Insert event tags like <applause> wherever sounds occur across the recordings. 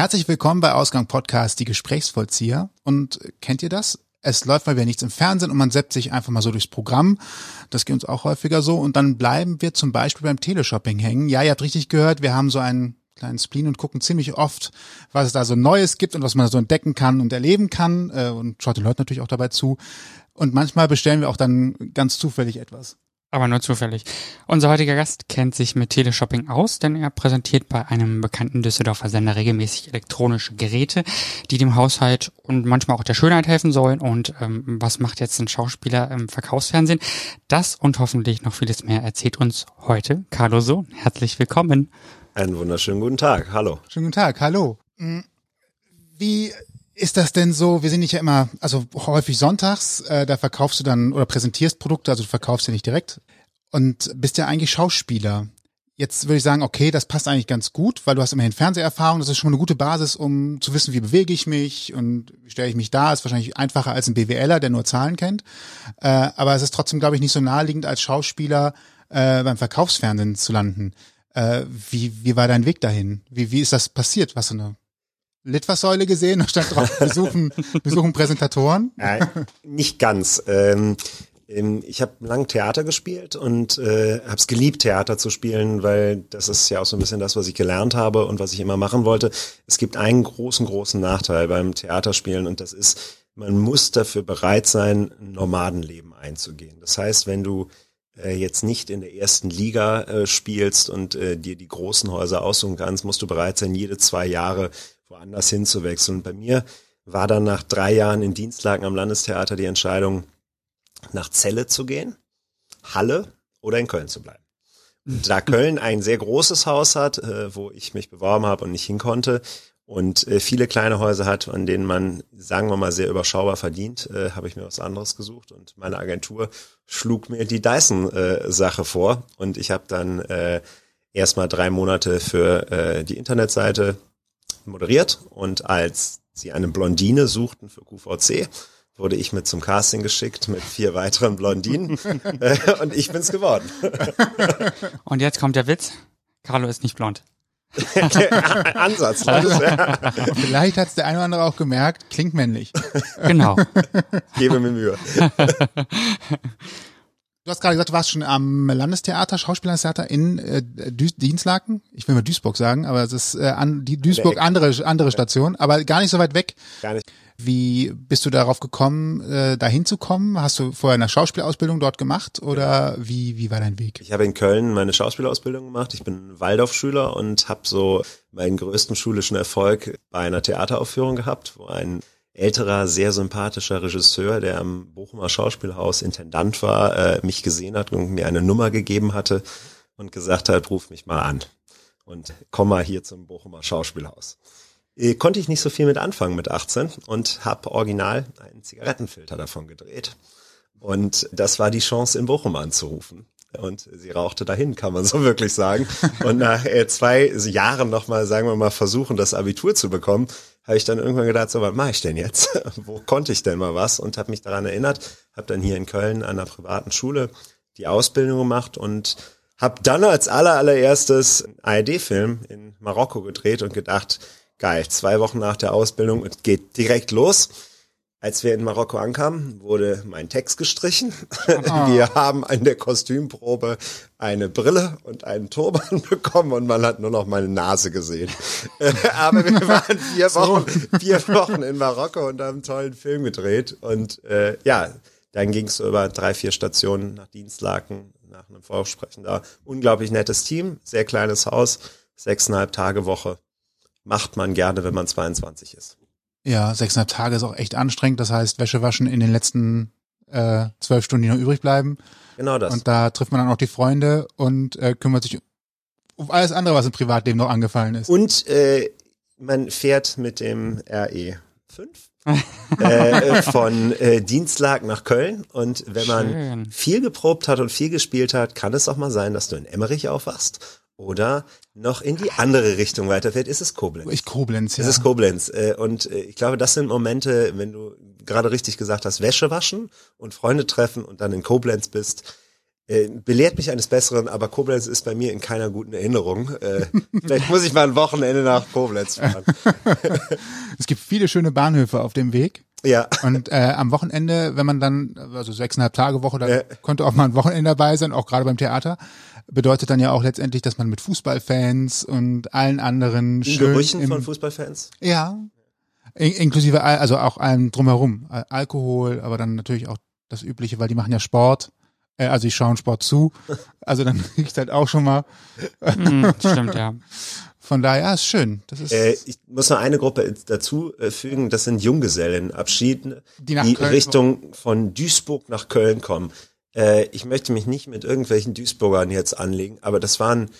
Herzlich willkommen bei Ausgang Podcast, die Gesprächsvollzieher. Und kennt ihr das? Es läuft mal wieder nichts im Fernsehen und man setzt sich einfach mal so durchs Programm. Das geht uns auch häufiger so. Und dann bleiben wir zum Beispiel beim Teleshopping hängen. Ja, ihr habt richtig gehört, wir haben so einen kleinen Spleen und gucken ziemlich oft, was es da so Neues gibt und was man so entdecken kann und erleben kann. Äh, und schaut den Leuten natürlich auch dabei zu. Und manchmal bestellen wir auch dann ganz zufällig etwas aber nur zufällig. Unser heutiger Gast kennt sich mit Teleshopping aus, denn er präsentiert bei einem bekannten Düsseldorfer Sender regelmäßig elektronische Geräte, die dem Haushalt und manchmal auch der Schönheit helfen sollen. Und ähm, was macht jetzt ein Schauspieler im Verkaufsfernsehen? Das und hoffentlich noch vieles mehr erzählt uns heute Carlo Sohn. Herzlich willkommen. Einen wunderschönen guten Tag. Hallo. Schönen guten Tag. Hallo. Hm, wie ist das denn so? Wir sind nicht ja immer, also häufig sonntags, äh, da verkaufst du dann oder präsentierst Produkte, also du verkaufst ja nicht direkt und bist ja eigentlich Schauspieler. Jetzt würde ich sagen, okay, das passt eigentlich ganz gut, weil du hast immerhin Fernseherfahrung, das ist schon mal eine gute Basis, um zu wissen, wie bewege ich mich und wie stelle ich mich da. Ist wahrscheinlich einfacher als ein BWLer, der nur Zahlen kennt. Äh, aber es ist trotzdem, glaube ich, nicht so naheliegend, als Schauspieler äh, beim Verkaufsfernsehen zu landen. Äh, wie, wie war dein Weg dahin? Wie, wie ist das passiert? Was so eine Litfaßsäule gesehen, <laughs> da stand drauf, wir suchen, <laughs> wir suchen Präsentatoren. Äh, nicht ganz. Ähm, ähm, ich habe lang Theater gespielt und äh, habe es geliebt, Theater zu spielen, weil das ist ja auch so ein bisschen das, was ich gelernt habe und was ich immer machen wollte. Es gibt einen großen, großen Nachteil beim Theaterspielen und das ist, man muss dafür bereit sein, ein Nomadenleben einzugehen. Das heißt, wenn du äh, jetzt nicht in der ersten Liga äh, spielst und äh, dir die großen Häuser aussuchen kannst, musst du bereit sein, jede zwei Jahre woanders hinzuwechseln. Und bei mir war dann nach drei Jahren in Dienstlagen am Landestheater die Entscheidung, nach Celle zu gehen, Halle oder in Köln zu bleiben. Und da Köln ein sehr großes Haus hat, äh, wo ich mich beworben habe und nicht hin konnte, und äh, viele kleine Häuser hat, an denen man, sagen wir mal, sehr überschaubar verdient, äh, habe ich mir was anderes gesucht und meine Agentur schlug mir die Dyson-Sache vor und ich habe dann äh, erstmal drei Monate für äh, die Internetseite moderiert und als sie eine Blondine suchten für QVC, wurde ich mit zum Casting geschickt mit vier weiteren Blondinen <laughs> äh, und ich bin's geworden. <laughs> und jetzt kommt der Witz. Carlo ist nicht blond. Ansatzlos, <laughs> ja. Vielleicht hat es der eine oder andere auch gemerkt, klingt männlich. Genau. Gebe mir Mühe. Du hast gerade gesagt, du warst schon am Landestheater, Schauspiellandestheater in äh, Dienstlaken. Ich will mal Duisburg sagen, aber es ist äh, an, die Duisburg andere andere Station, aber gar nicht so weit weg. Gar nicht. Wie bist du darauf gekommen, äh, da hinzukommen? Hast du vorher eine Schauspielausbildung dort gemacht oder wie, wie war dein Weg? Ich habe in Köln meine Schauspielausbildung gemacht. Ich bin Waldorfschüler und habe so meinen größten schulischen Erfolg bei einer Theateraufführung gehabt, wo ein älterer, sehr sympathischer Regisseur, der am Bochumer Schauspielhaus Intendant war, äh, mich gesehen hat und mir eine Nummer gegeben hatte und gesagt hat, ruf mich mal an und komm mal hier zum Bochumer Schauspielhaus. Äh, konnte ich nicht so viel mit anfangen mit 18 und habe original einen Zigarettenfilter davon gedreht. Und das war die Chance, in Bochum anzurufen. Und sie rauchte dahin, kann man so <laughs> wirklich sagen. Und nach äh, zwei Jahren nochmal, sagen wir mal, versuchen, das Abitur zu bekommen, habe ich dann irgendwann gedacht, so was mache ich denn jetzt? <laughs> Wo konnte ich denn mal was? Und habe mich daran erinnert, habe dann hier in Köln an einer privaten Schule die Ausbildung gemacht und habe dann als aller allererstes ARD-Film in Marokko gedreht und gedacht, geil, zwei Wochen nach der Ausbildung, es geht direkt los. Als wir in Marokko ankamen, wurde mein Text gestrichen. Ah. <laughs> Wir haben an der Kostümprobe eine Brille und einen Turban <laughs> bekommen und man hat nur noch meine Nase gesehen. <laughs> Aber wir waren vier Wochen, vier Wochen in Marokko und haben einen tollen Film gedreht. Und äh, ja, dann ging es über drei, vier Stationen nach Dienstlaken, nach einem Vorsprechen da. Unglaublich nettes Team, sehr kleines Haus, sechseinhalb Tage Woche. Macht man gerne, wenn man 22 ist. Ja, sechseinhalb Tage ist auch echt anstrengend. Das heißt, Wäsche waschen in den letzten äh, zwölf Stunden, die noch übrig bleiben. Genau das. Und da trifft man dann auch die Freunde und äh, kümmert sich um alles andere, was im Privatleben noch angefallen ist. Und äh, man fährt mit dem RE 5 äh, <laughs> von äh, Dienstlag nach Köln. Und wenn man Schön. viel geprobt hat und viel gespielt hat, kann es auch mal sein, dass du in Emmerich aufwachst oder noch in die andere Richtung weiterfährt, ist es Koblenz. Ich Koblenz, ja. Ist es Koblenz. Äh, und äh, ich glaube, das sind Momente, wenn du gerade richtig gesagt hast, Wäsche waschen und Freunde treffen und dann in Koblenz bist, Äh, belehrt mich eines Besseren, aber Koblenz ist bei mir in keiner guten Erinnerung. <laughs> Vielleicht muss ich mal ein Wochenende nach Koblenz fahren. <laughs> es gibt viele schöne Bahnhöfe auf dem Weg. Ja. Und äh, am Wochenende, wenn man dann, also sechseinhalb Tage Woche, da ja. könnte auch mal ein Wochenende dabei sein, auch gerade beim Theater, bedeutet dann ja auch letztendlich, dass man mit Fußballfans und allen anderen in schön Gerüchen im, von Fußballfans? Ja. In, inklusive, also auch allem drumherum. Alkohol, aber dann natürlich auch das Übliche, weil die machen ja Sport. Äh, also ich schaue Sport zu. <laughs> Also dann <laughs> kriegst halt auch schon mal. mm, stimmt, ja. <laughs> Von daher ist schön. Das ist äh, ich muss noch eine Gruppe dazu äh, fügen, das sind Junggesellenabschieden, die, die Richtung von Duisburg nach Köln kommen. Äh, ich möchte mich nicht mit irgendwelchen Duisburgern jetzt anlegen, aber das waren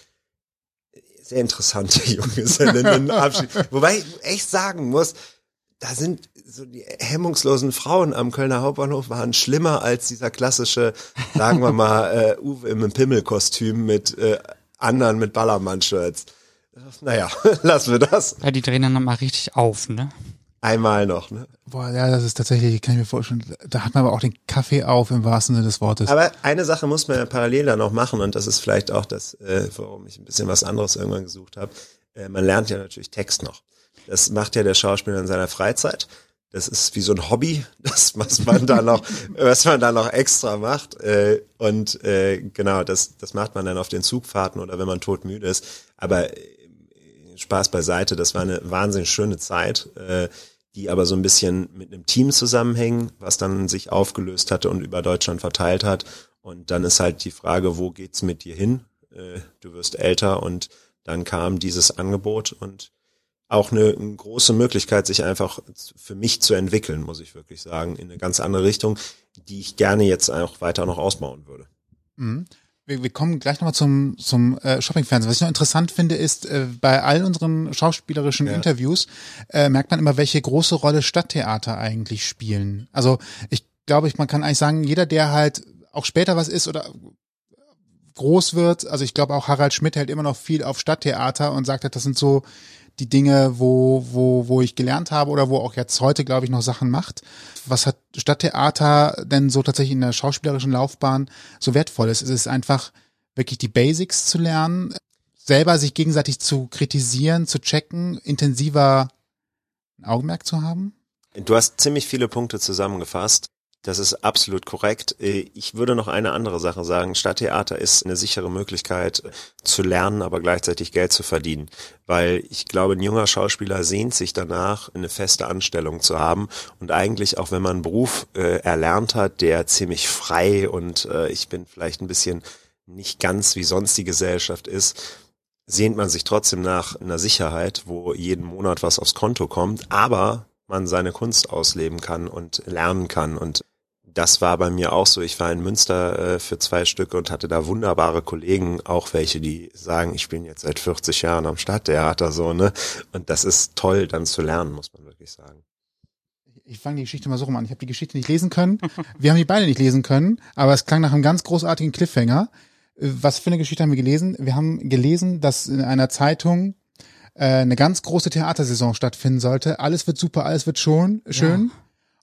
sehr interessante <laughs> Junggesellenabschiede. Wobei ich echt sagen muss, da sind so die hemmungslosen Frauen am Kölner Hauptbahnhof waren schlimmer als dieser klassische, sagen wir mal, <laughs> äh, Uwe im Pimmelkostüm mit äh, anderen mit Ballermann-Shirts. Naja, <laughs> lassen wir das. Ja, die drehen dann nochmal richtig auf, ne? Einmal noch, ne? Boah, ja, das ist tatsächlich, kann ich mir vorstellen, da hat man aber auch den Kaffee auf im wahrsten Sinne des Wortes. Aber eine Sache muss man ja parallel da noch machen und das ist vielleicht auch das, äh, warum ich ein bisschen was anderes irgendwann gesucht habe. Äh, man lernt ja natürlich Text noch. Das macht ja der Schauspieler in seiner Freizeit. Das ist wie so ein Hobby, <laughs> das was man da noch, <laughs> was man da noch extra macht. Äh, und äh, genau, das, das macht man dann auf den Zugfahrten oder wenn man todmüde ist. Aber äh, Spaß beiseite, das war eine wahnsinnig schöne Zeit, äh, die aber so ein bisschen mit einem Team zusammenhängen, was dann sich aufgelöst hatte und über Deutschland verteilt hat. Und dann ist halt die Frage, wo geht's mit dir hin? Äh, du wirst älter und dann kam dieses Angebot und auch eine, eine große Möglichkeit, sich einfach für mich zu entwickeln, muss ich wirklich sagen, in eine ganz andere Richtung, die ich gerne jetzt auch weiter noch ausbauen würde. Mhm wir, wir kommen gleich nochmal zum, zum äh, Shopping-Fernsehen. Was ich noch interessant finde, ist, äh, bei all unseren schauspielerischen ja. Interviews äh, merkt man immer, welche große Rolle Stadttheater eigentlich spielen. Also ich glaube, ich, man kann eigentlich sagen, jeder, der halt auch später was ist oder groß wird, also ich glaube auch Harald Schmidt hält immer noch viel auf Stadttheater und sagt, halt, das sind so die Dinge, wo, wo, wo ich gelernt habe oder wo auch jetzt heute, glaube ich, noch Sachen macht. Was hat Stadttheater denn so tatsächlich in der schauspielerischen Laufbahn so wertvoll ist? Es ist einfach wirklich die Basics zu lernen, selber sich gegenseitig zu kritisieren, zu checken, intensiver Augenmerk zu haben? Du hast ziemlich viele Punkte zusammengefasst. Das ist absolut korrekt. Äh, ich würde noch eine andere Sache sagen. Stadttheater ist eine sichere Möglichkeit zu lernen, aber gleichzeitig Geld zu verdienen. Weil ich glaube, ein junger Schauspieler sehnt sich danach, eine feste Anstellung zu haben. Und eigentlich, auch wenn man einen Beruf äh, erlernt hat, der ziemlich frei und äh, ich bin vielleicht ein bisschen nicht ganz wie sonst die Gesellschaft ist, sehnt man sich trotzdem nach einer Sicherheit, wo jeden Monat was aufs Konto kommt, aber man seine Kunst ausleben kann und lernen kann. Und das war bei mir auch so. Ich war in Münster äh, für zwei Stücke und hatte da wunderbare Kollegen, auch welche, die sagen, ich bin jetzt seit 40 Jahren am Stadttheater so, ne? Und das ist toll, dann zu lernen, muss man wirklich sagen. Ich fange die Geschichte mal so rum an. Ich habe die Geschichte nicht lesen können. Wir haben die beide nicht lesen können, aber es klang nach einem ganz großartigen Cliffhanger. Was für eine Geschichte haben wir gelesen? Wir haben gelesen, dass in einer Zeitung äh, eine ganz große Theatersaison stattfinden sollte. Alles wird super, alles wird schon schön. Ja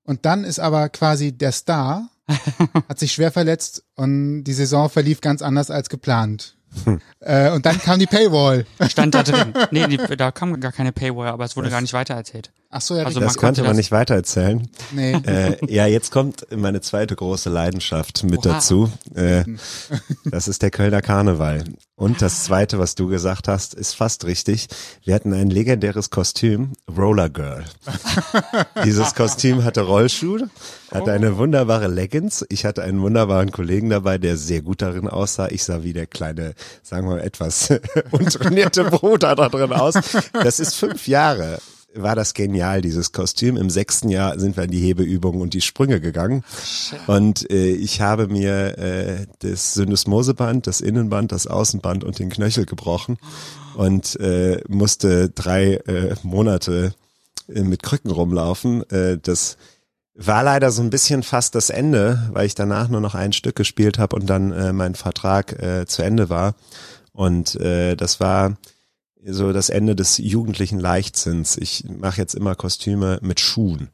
und dann ist aber quasi der Star, <laughs> hat sich schwer verletzt und die Saison verlief ganz anders als geplant. Hm. Äh, und dann kam die Paywall. Stand da drin. Nee, die, <laughs> da kam gar keine Paywall, aber es wurde das, gar nicht weitererzählt. Ach so, ja, also das konnte man das nicht weitererzählen. Nee. <laughs> Äh, ja, jetzt kommt meine zweite große Leidenschaft mit Oha. dazu. Äh, <laughs> das ist der Kölner Karneval. Und das zweite, was du gesagt hast, ist fast richtig. Wir hatten ein legendäres Kostüm, Roller Girl. <laughs> Dieses Kostüm hatte Rollschuhe, hatte eine wunderbare Leggings. Ich hatte einen wunderbaren Kollegen dabei, der sehr gut darin aussah. Ich sah wie der kleine, sagen wir mal, etwas untrainierte Bruder da drin aus. Das ist fünf Jahre war das genial, dieses Kostüm. Im sechsten Jahr sind wir in die Hebeübungen und die Sprünge gegangen. Und äh, ich habe mir äh, das Syndesmoseband, das Innenband, das Außenband und den Knöchel gebrochen und äh, musste drei äh, Monate äh, mit Krücken rumlaufen. Äh, das war leider so ein bisschen fast das Ende, weil ich danach nur noch ein Stück gespielt habe und dann äh, mein Vertrag äh, zu Ende war. Und äh, das war so das Ende des jugendlichen Leichtsinns. Ich mache jetzt immer Kostüme mit Schuhen.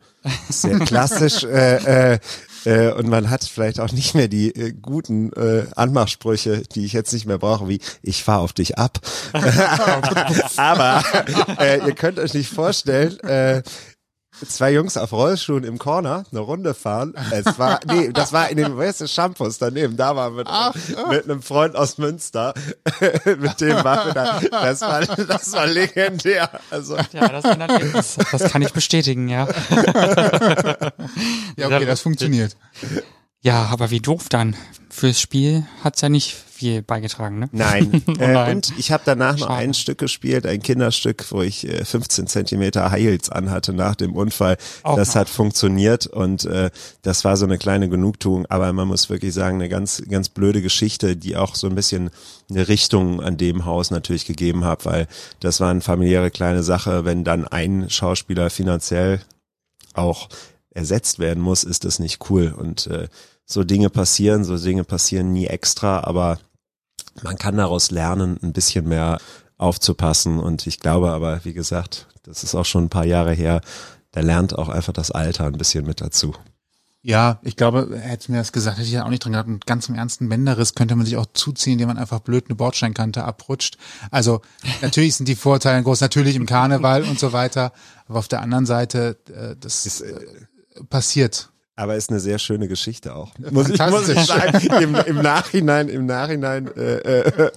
Sehr klassisch. <laughs> äh, äh, äh, und man hat vielleicht auch nicht mehr die äh, guten äh, Anmachsprüche, die ich jetzt nicht mehr brauche, wie ich fahr auf dich ab. <laughs> <laughs> Aber äh, ihr könnt euch nicht vorstellen, äh, zwei Jungs auf Rollschuhen im Corner eine Runde fahren. Es war, nee, das war in den West Shampoos daneben. Da war mit, Ach, oh. mit einem Freund aus Münster. <laughs> mit dem war wir da. Das war, das war legendär. Also, Ja, das, das, das kann ich bestätigen, ja. Ja, okay, das funktioniert. Ja, aber wie doof dann. Fürs Spiel hat's ja nicht viel beigetragen, ne? Nein. <laughs> äh, nein. Und ich habe danach noch Schade. ein Stück gespielt, ein Kinderstück, wo ich äh, 15 Zentimeter Heils anhatte nach dem Unfall. Auch das noch. hat funktioniert und äh, das war so eine kleine Genugtuung. Aber man muss wirklich sagen, eine ganz, ganz blöde Geschichte, die auch so ein bisschen eine Richtung an dem Haus natürlich gegeben hat, weil das war eine familiäre kleine Sache. Wenn dann ein Schauspieler finanziell auch ersetzt werden muss, ist das nicht cool. Und äh, so Dinge passieren, so Dinge passieren nie extra, aber man kann daraus lernen, ein bisschen mehr aufzupassen. Und ich glaube aber, wie gesagt, das ist auch schon ein paar Jahre her, da lernt auch einfach das Alter ein bisschen mit dazu. Ja, ich glaube, hätte mir das gesagt, hätte ich ja auch nicht drin gehabt. Und ganz im ernsten Bänderriss könnte man sich auch zuziehen, indem man einfach blöd eine Bordsteinkante abrutscht. Also <laughs> natürlich sind die Vorteile groß, natürlich im Karneval und so weiter. Aber auf der anderen Seite, äh, das äh, passiert. Aber ist eine sehr schöne Geschichte auch. <laughs> Muss ich, muss ich sagen. Im, Im Nachhinein, im Nachhinein äh, äh,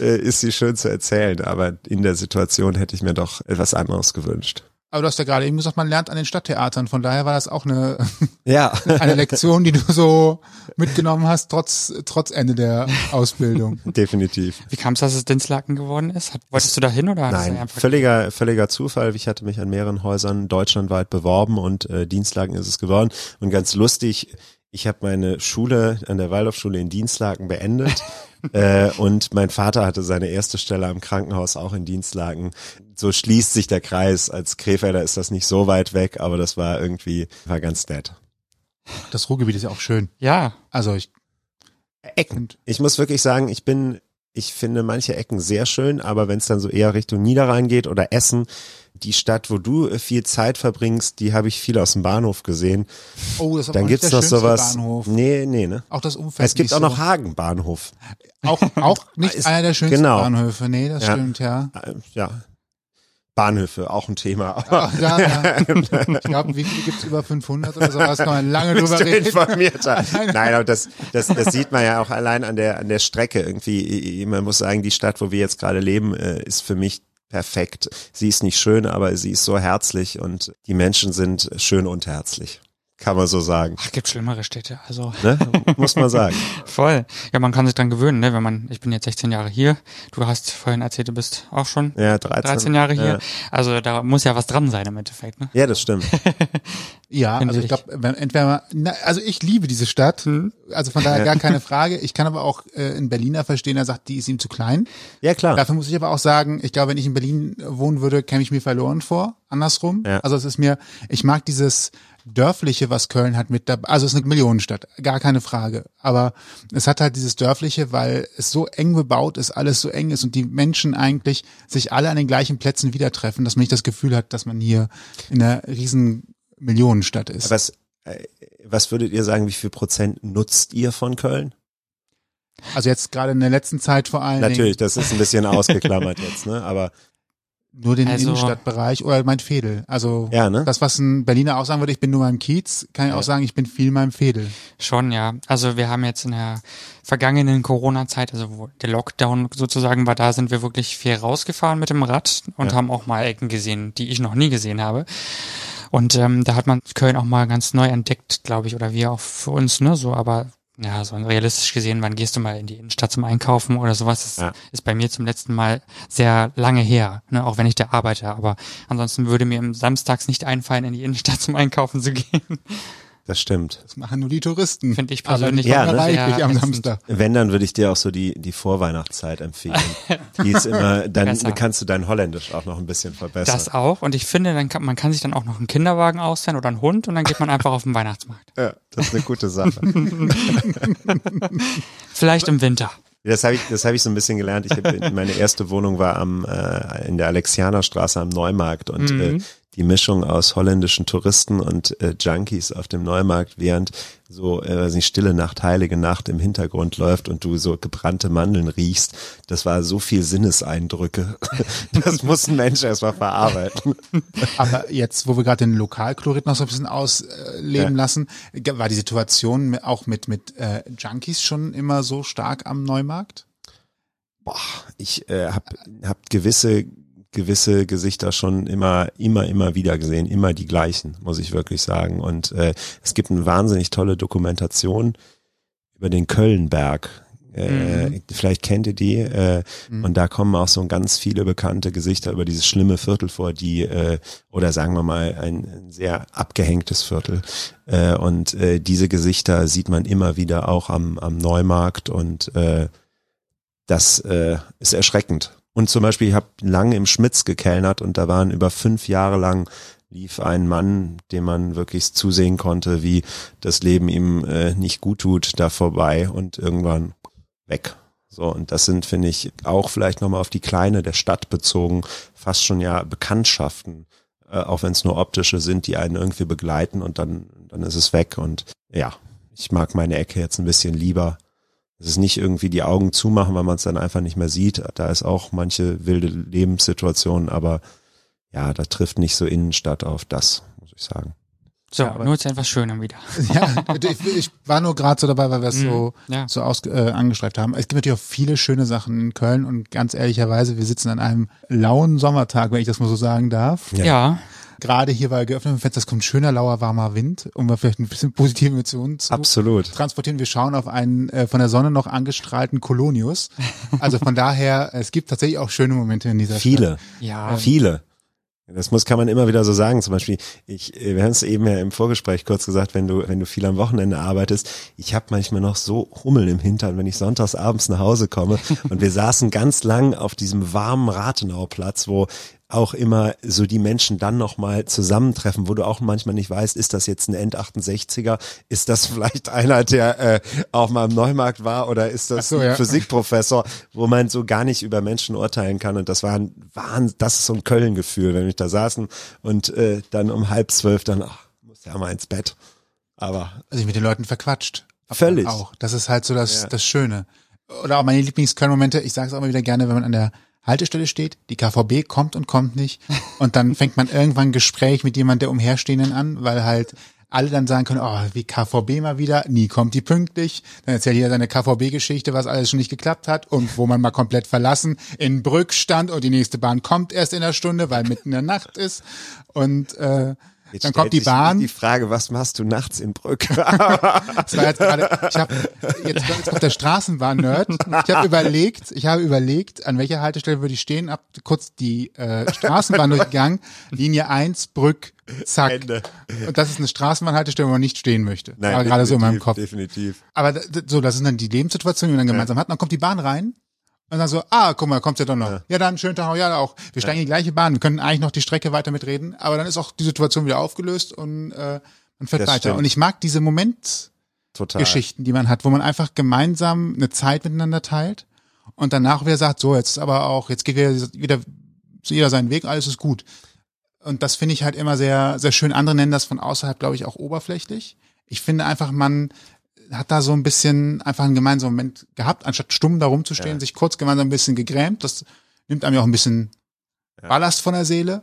äh, ist sie schön zu erzählen. Aber in der Situation hätte ich mir doch etwas anderes gewünscht. Aber du hast ja gerade eben gesagt, man lernt an den Stadttheatern. Von daher war das auch eine, <laughs> Ja. <laughs> eine Lektion, die du so mitgenommen hast, trotz, trotz Ende der Ausbildung. <laughs> Definitiv. Wie kam es, dass es Dinslaken geworden ist? Hat, wolltest du da hin oder? hast du Nein, einfach- völliger, völliger Zufall. Ich hatte mich an mehreren Häusern deutschlandweit beworben und äh, Dienstlagen ist es geworden. Und ganz lustig, ich habe meine Schule an der Waldorfschule in Dienstlaken beendet. <laughs> äh, und mein Vater hatte seine erste Stelle am Krankenhaus auch in Dienstlaken. So schließt sich der Kreis. Als Krefelder ist das nicht so weit weg, aber das war irgendwie, war ganz nett. Das Ruhrgebiet ist ja auch schön. Ja, Also ich, Ecken. Ich muss wirklich sagen, ich bin, ich finde manche Ecken sehr schön, aber wenn es dann so eher Richtung Niederrhein geht oder Essen, die Stadt, wo du äh, viel Zeit verbringst, die habe ich viel aus dem Bahnhof gesehen. oh, das ist Dann gibt's noch sowas. Bahnhof. Nee, nee, ne? Auch das Umfeld. Es gibt auch so. noch Hagen Bahnhof. Auch, auch <laughs> nicht Ist- einer der schönsten genau. Bahnhöfe. Nee, das Ja. stimmt, ja. Äh, Ja. Bahnhöfe, auch ein Thema. Ach, <laughs> ja, ja. Ich glaube, wie viele gibt's über 500 oder sowas? Kann man lange <laughs> drüber reden. informierter. Nein, aber das, das, das sieht man ja auch allein an der, an der Strecke irgendwie. Man muss sagen, die Stadt, wo wir jetzt gerade leben, äh, ist für mich perfekt. Sie ist nicht schön, aber sie ist so herzlich und die Menschen sind schön und herzlich. Kann man so sagen. ach, gibt schlimmere Städte, also Ne? Muss man sagen. <laughs> voll. Ja, man kann sich dran gewöhnen, ne, wenn man, ich bin jetzt 16 Jahre hier, du hast vorhin erzählt, du bist auch schon Ja, 13. 13 Jahre hier, Ja, also da muss ja was dran sein im Endeffekt, ne? ja das stimmt. <laughs> Ja, Finde also ich ich. glaube, entweder mal, na, also ich liebe diese Stadt, also von daher <laughs> gar keine Frage. Ich kann aber auch äh, einen Berliner verstehen, der sagt, die ist ihm zu klein. Ja, klar. Dafür muss ich aber auch sagen, ich glaube, wenn ich in Berlin wohnen würde, käme ich mir verloren vor. Andersrum. Ja. Also es ist mir, ich mag dieses Dörfliche, was Köln hat mit dabei. Also es ist eine Millionenstadt, gar keine Frage. Aber es hat halt dieses Dörfliche, weil es so eng bebaut ist, alles so eng ist und die Menschen eigentlich sich alle an den gleichen Plätzen wieder treffen, dass man nicht das Gefühl hat, dass man hier in einer riesen Millionenstadt ist. Was, äh, was würdet ihr sagen, wie viel Prozent nutzt ihr von Köln? Also jetzt gerade in der letzten Zeit vor allem Natürlich, das ist ein bisschen <laughs> ausgeklammert jetzt, ne? Aber nur den Also- Innenstadtbereich oder mein Fädel. Also ja, ne? das, was ein Berliner auch sagen würde, ich bin nur meinem Kiez, kann ich auch sagen, ich bin viel in meinem Fädel. Schon, ja. Also wir haben jetzt in der vergangenen Corona-Zeit, also wo der Lockdown sozusagen war, da sind wir wirklich viel rausgefahren mit dem Rad und Ja. haben auch mal Ecken gesehen, die ich noch nie gesehen habe. Und ähm, da hat man Köln auch mal ganz neu entdeckt, glaube ich, oder wir auch für uns, ne? So, aber ja, so realistisch gesehen, wann gehst du mal in die Innenstadt zum Einkaufen oder sowas? Das Ja. ist bei mir zum letzten Mal sehr lange her, ne? auch wenn ich da arbeite. Aber ansonsten würde mir im samstags nicht einfallen, in die Innenstadt zum Einkaufen zu gehen. Das stimmt. Das machen nur die Touristen. Finde ich persönlich die Ja, ja, ne? reichlich sehr am. Samstag. Wenn, dann würde ich dir auch so die, die Vorweihnachtszeit empfehlen. Die ist immer, <laughs> dann Besser. kannst du dein Holländisch auch noch ein bisschen verbessern. Das auch. Und ich finde, dann kann, man kann sich dann auch noch einen Kinderwagen ausleihen oder einen Hund und dann geht man einfach auf den Weihnachtsmarkt. ja, das ist eine gute Sache. <laughs> Vielleicht im Winter. Das habe ich, das habe ich so ein bisschen gelernt. Ich hab, meine erste Wohnung war am äh, in der Alexianerstraße am Neumarkt und Mhm. äh, die Mischung aus holländischen Touristen und äh, Junkies auf dem Neumarkt, während so äh, weiß nicht, stille Nacht, heilige Nacht im Hintergrund läuft und du so gebrannte Mandeln riechst. Das war so viel Sinneseindrücke. <laughs> Das muss ein Mensch erstmal verarbeiten. Aber jetzt, wo wir gerade den Lokalchlorid noch so ein bisschen ausleben Ja. lassen, war die Situation auch mit, mit äh, Junkies schon immer so stark am Neumarkt? Boah, ich äh, habe hab gewisse gewisse Gesichter schon immer immer immer wieder gesehen, immer die gleichen, muss ich wirklich sagen. Und äh, es gibt eine wahnsinnig tolle Dokumentation über den Kölnberg. Äh, Vielleicht kennt ihr die. Äh, Und da kommen auch so ganz viele bekannte Gesichter über dieses schlimme Viertel vor, die äh, oder sagen wir mal ein, ein sehr abgehängtes Viertel. Äh, und äh, diese Gesichter sieht man immer wieder auch am, am Neumarkt und äh, das äh, ist erschreckend. Und zum Beispiel, ich habe lange im Schmitz gekellnert und da waren über fünf Jahre lang lief ein Mann, dem man wirklich zusehen konnte, wie das Leben ihm äh, nicht gut tut, da vorbei und irgendwann weg. So, und das sind, finde ich, auch vielleicht nochmal auf die Kleine der Stadt bezogen, fast schon ja Bekanntschaften, äh, auch wenn es nur optische sind, die einen irgendwie begleiten und dann, dann ist es weg. Und ja, ich mag meine Ecke jetzt ein bisschen lieber. Es ist nicht irgendwie die Augen zumachen, weil man es dann einfach nicht mehr sieht. Da ist auch manche wilde Lebenssituation, aber ja, da trifft nicht so Innenstadt auf das, muss ich sagen. So, Ja, aber- nur zu etwas Schönem wieder. <laughs> Ja, ich, ich war nur gerade so dabei, weil wir es so, Mhm, ja. so aus, äh, angestreift haben. Es gibt natürlich auch viele schöne Sachen in Köln und ganz ehrlicherweise, wir sitzen an einem lauen Sommertag, wenn ich das mal so sagen darf. Ja. Ja. Gerade hier bei geöffnetem Fenster, es kommt schöner, lauer, warmer Wind, um mal vielleicht ein bisschen positive Emotionen zu Absolut. transportieren. Wir schauen auf einen äh, von der Sonne noch angestrahlten Kolonius. Also von <laughs> daher, es gibt tatsächlich auch schöne Momente in dieser Stadt. Viele, Ja. viele. Das muss, kann man immer wieder so sagen. Zum Beispiel, ich, wir haben es eben ja im Vorgespräch kurz gesagt, wenn du, wenn du viel am Wochenende arbeitest, ich habe manchmal noch so Hummeln im Hintern, wenn ich sonntags abends nach Hause komme. <laughs> Und wir saßen ganz lang auf diesem warmen Rathenauplatz, wo auch immer so die Menschen dann nochmal zusammentreffen, wo du auch manchmal nicht weißt, ist das jetzt ein End-68er, ist das vielleicht einer, der äh, auch mal im Neumarkt war oder ist das so, ein ja. Physikprofessor, wo man so gar nicht über Menschen urteilen kann und das war ein Wahnsinn, das ist so ein Köln-Gefühl, wenn wir da saßen und äh, dann um halb zwölf dann, ach, muss ja mal ins Bett. Aber Also ich mit den Leuten verquatscht. Völlig. Auch. Das ist halt so das, Ja. das Schöne. Oder auch meine Lieblings-Köln-Momente, ich sage es auch immer wieder gerne, wenn man an der Haltestelle steht, die KVB kommt und kommt nicht und dann <laughs> fängt man irgendwann ein Gespräch mit jemand der Umherstehenden an, weil halt alle dann sagen können, oh, wie KVB mal wieder, nie kommt die pünktlich. Dann erzählt jeder seine KVB-Geschichte, was alles schon nicht geklappt hat und wo man mal komplett verlassen in Brück stand und die nächste Bahn kommt erst in der Stunde, weil mitten in der Nacht ist. Und äh, jetzt dann kommt die Bahn. Die Frage, was machst du nachts in Brück? <laughs> Das war jetzt gerade, ich habe jetzt, jetzt kommt der Straßenbahn-Nerd. Ich habe überlegt, ich habe überlegt, an welcher Haltestelle würde ich stehen, hab kurz die äh, Straßenbahn durchgegangen, Linie 1, Brück, zack. Ende. Und das ist eine Straßenbahnhaltestelle, wo man nicht stehen möchte. war gerade so in meinem definitiv, Kopf. Definitiv. Aber so, das ist dann die Lebenssituation, die man dann gemeinsam hat. Dann kommt die Bahn rein und dann so, ah, guck mal, kommt's ja doch noch. Ja, dann schönen Tag ja auch. Wir steigen in die gleiche Bahn, wir können eigentlich noch die Strecke weiter mitreden, aber dann ist auch die Situation wieder aufgelöst und äh, man fährt Das weiter. stimmt. Und ich mag diese Moment, Total. Geschichten, die man hat, wo man einfach gemeinsam eine Zeit miteinander teilt und danach wieder sagt, so, jetzt ist aber auch, jetzt geht wieder, wieder jeder seinen Weg, alles ist gut. Und das finde ich halt immer sehr, sehr schön. Andere nennen das von außerhalb, glaube ich, auch oberflächlich. Ich finde einfach, man hat da so ein bisschen einfach einen gemeinsamen Moment gehabt, anstatt stumm da rumzustehen, Ja. sich kurz gemeinsam ein bisschen gegrämt. Das nimmt einem ja auch ein bisschen. Ballast von der Seele.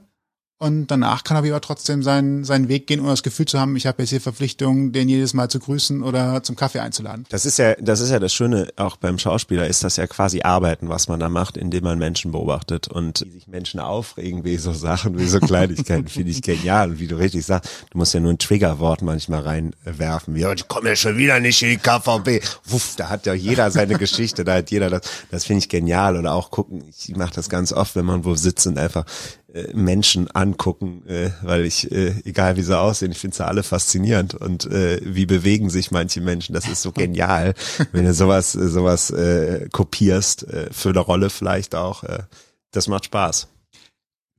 Und danach kann er aber trotzdem seinen, seinen Weg gehen, ohne das Gefühl zu haben, ich habe jetzt hier Verpflichtung, den jedes Mal zu grüßen oder zum Kaffee einzuladen. Das ist ja, das ist ja das Schöne, auch beim Schauspieler ist das ja quasi Arbeiten, was man da macht, indem man Menschen beobachtet und wie sich Menschen aufregen, wie so Sachen, wie so Kleinigkeiten, <laughs> finde ich genial. Und wie du richtig sagst, du musst ja nur ein Triggerwort manchmal reinwerfen. Ja, ich komme ja schon wieder nicht in die KVB. Wuff, da hat ja jeder seine <laughs> Geschichte, da hat jeder das, das finde ich genial. Oder auch gucken, ich mache das ganz oft, wenn man wo sitzt und einfach äh, Menschen angucken, äh, weil ich, äh, egal wie sie aussehen, ich finde sie alle faszinierend und äh, wie bewegen sich manche Menschen, das ist so genial, wenn du sowas, äh, sowas äh, kopierst, äh, für eine Rolle vielleicht auch, äh, das macht Spaß.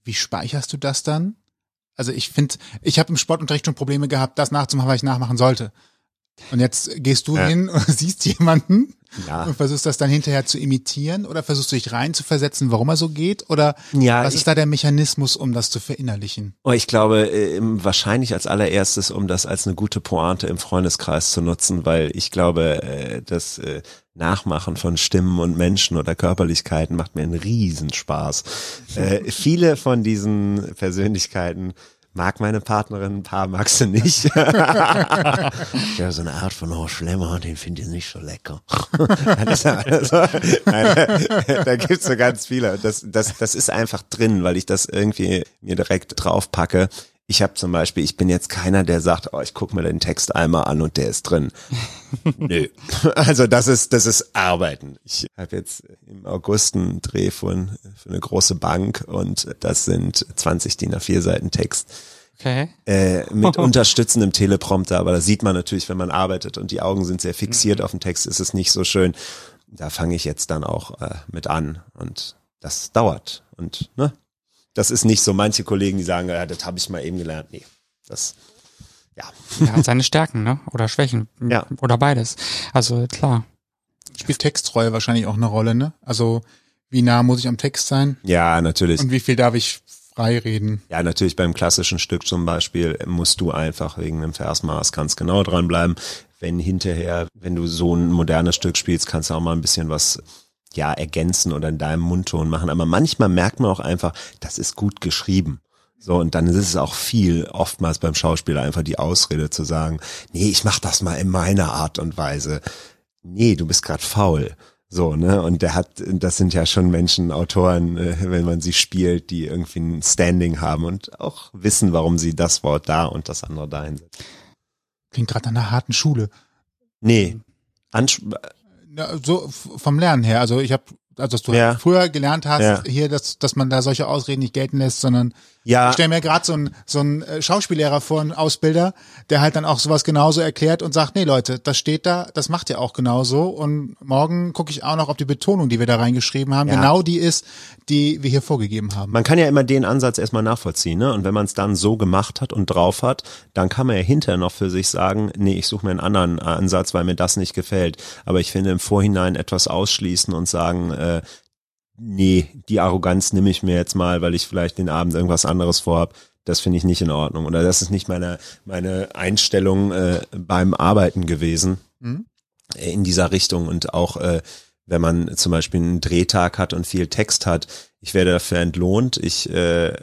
Wie speicherst du das dann? Also ich finde, ich habe im Sportunterricht schon Probleme gehabt, das nachzumachen, was ich nachmachen sollte. Und jetzt gehst du Ja. hin und <laughs> siehst jemanden Ja. und versuchst das dann hinterher zu imitieren oder versuchst du dich rein zu versetzen, warum er so geht? Oder Ja, was ist da der Mechanismus, um das zu verinnerlichen? Oh, ich glaube, äh, wahrscheinlich als allererstes, um das als eine gute Pointe im Freundeskreis zu nutzen, weil ich glaube, äh, das äh, Nachmachen von Stimmen und Menschen oder Körperlichkeiten macht mir einen Riesenspaß. Äh, <laughs> viele von diesen Persönlichkeiten mag meine Partnerin, ein paar mag sie nicht. <laughs> ja, so eine Art von oh, Schlemmer, den finde ich nicht so lecker. also, nein, <laughs> da gibt's so ganz viele. Das, das, das ist einfach drin, weil ich das irgendwie mir direkt draufpacke. Ich habe zum Beispiel, ich bin jetzt keiner, der sagt, oh, ich gucke mir den Text einmal an und der ist drin. <laughs> Nö. <laughs> Also das ist, das ist Arbeiten. Ich habe jetzt im August einen Dreh von, für eine große Bank und das sind 20 DIN A4 Seiten Text Okay. äh, mit <laughs> unterstützendem Teleprompter, aber da sieht man natürlich, wenn man arbeitet und die Augen sind sehr fixiert auf dem Text, ist es nicht so schön. Da fange ich jetzt dann auch äh, mit an und das dauert und ne, das ist nicht so. Manche Kollegen, die sagen, ja, das habe ich mal eben gelernt. Nee, das ja. Er hat seine Stärken, ne? Oder Schwächen. Ja. Oder beides. Also klar. Spielt Textreue wahrscheinlich auch eine Rolle, ne? Also wie nah muss ich am Text sein Ja, natürlich. und wie viel darf ich frei reden? Ja, natürlich beim klassischen Stück zum Beispiel musst du einfach wegen einem Versmaß ganz genau dranbleiben. Wenn hinterher, wenn du so ein modernes Stück spielst, kannst du auch mal ein bisschen was ja ergänzen oder in deinem Mundton machen. Aber manchmal merkt man auch einfach, das ist gut geschrieben. So, und dann ist es auch viel, oftmals beim Schauspieler einfach die Ausrede zu sagen, nee, ich mach das mal in meiner Art und Weise. Nee, du bist gerade faul. So, ne? Und der hat, das sind ja schon Menschen, Autoren, äh, wenn man sie spielt, die irgendwie ein Standing haben und auch wissen, warum sie das Wort da und das andere dahin setzen. Klingt gerade an einer harten Schule. Nee. Ansch Ja, so vom Lernen her. Also ich habe, also dass du Ja. früher gelernt hast, Ja. hier, dass, dass man da solche Ausreden nicht gelten lässt, sondern ja, ich stelle mir gerade so einen so einen äh, Schauspiellehrer vor, einen Ausbilder, der halt dann auch sowas genauso erklärt und sagt, nee Leute, das steht da, das macht ihr auch genauso und morgen gucke ich auch noch, ob die Betonung, die wir da reingeschrieben haben, Ja. genau die ist, die wir hier vorgegeben haben. man kann ja immer den Ansatz erstmal nachvollziehen, ne? Und wenn man es dann so gemacht hat und drauf hat, dann kann man ja hinterher noch für sich sagen, nee, ich suche mir einen anderen Ansatz, weil mir das nicht gefällt. Aber ich finde im Vorhinein etwas ausschließen und sagen, äh, nee, die Arroganz nehme ich mir jetzt mal, weil ich vielleicht den Abend irgendwas anderes vorhab. Das finde ich nicht in Ordnung. Oder das ist nicht meine, meine Einstellung äh, beim Arbeiten gewesen Mhm. in dieser Richtung. Und auch äh, wenn man zum Beispiel einen Drehtag hat und viel Text hat, ich werde dafür entlohnt. Ich äh,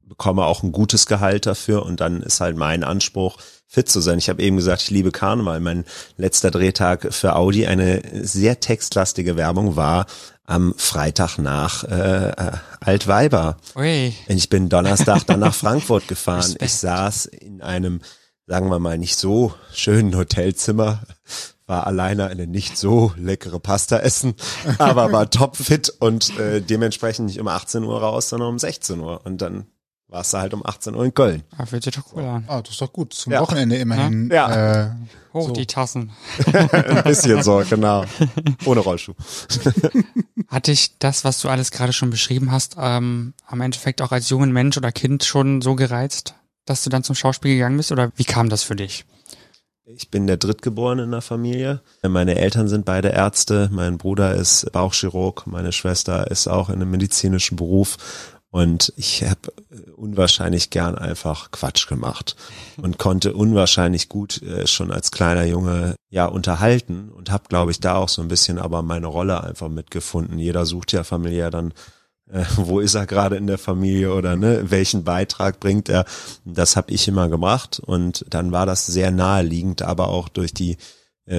bekomme auch ein gutes Gehalt dafür und dann ist halt mein Anspruch, fit zu sein. Ich habe eben gesagt, ich liebe Karneval. Mein letzter Drehtag für Audi, eine sehr textlastige Werbung war am Freitag nach äh, äh, Altweiber. Ui. Und ich bin Donnerstag dann nach <laughs> Frankfurt gefahren. Respekt. Ich saß in einem, sagen wir mal, nicht so schönen Hotelzimmer, war alleine eine nicht so leckere Pasta essen, aber war <laughs> topfit und äh, dementsprechend nicht um 18 Uhr raus, sondern um 16 Uhr. Und dann warst du halt um 18 Uhr in Köln. Ah, fühlt sich doch cool an. Ah, das ist doch gut. Zum Ja. Wochenende immerhin. Ja. Äh, Hoch So. die Tassen. <laughs> Ein bisschen so, genau. <laughs> Ohne Rollschuh. <laughs> Hat dich das, was du alles gerade schon beschrieben hast, ähm, am Endeffekt auch als jungen Mensch oder Kind schon so gereizt, dass du dann zum Schauspiel gegangen bist? Oder wie kam das für dich? Ich bin der Drittgeborene in der Familie. Meine Eltern sind beide Ärzte. Mein Bruder ist Bauchchirurg. Meine Schwester ist auch in einem medizinischen Beruf. Und ich habe unwahrscheinlich gern einfach Quatsch gemacht und konnte unwahrscheinlich gut äh, schon als kleiner Junge ja unterhalten und habe, glaube ich, da auch so ein bisschen aber meine Rolle einfach mitgefunden. Jeder sucht ja familiär dann äh, wo ist er gerade in der Familie oder ne, welchen Beitrag bringt er. Das habe ich immer gemacht und dann war das sehr naheliegend, aber auch durch die äh,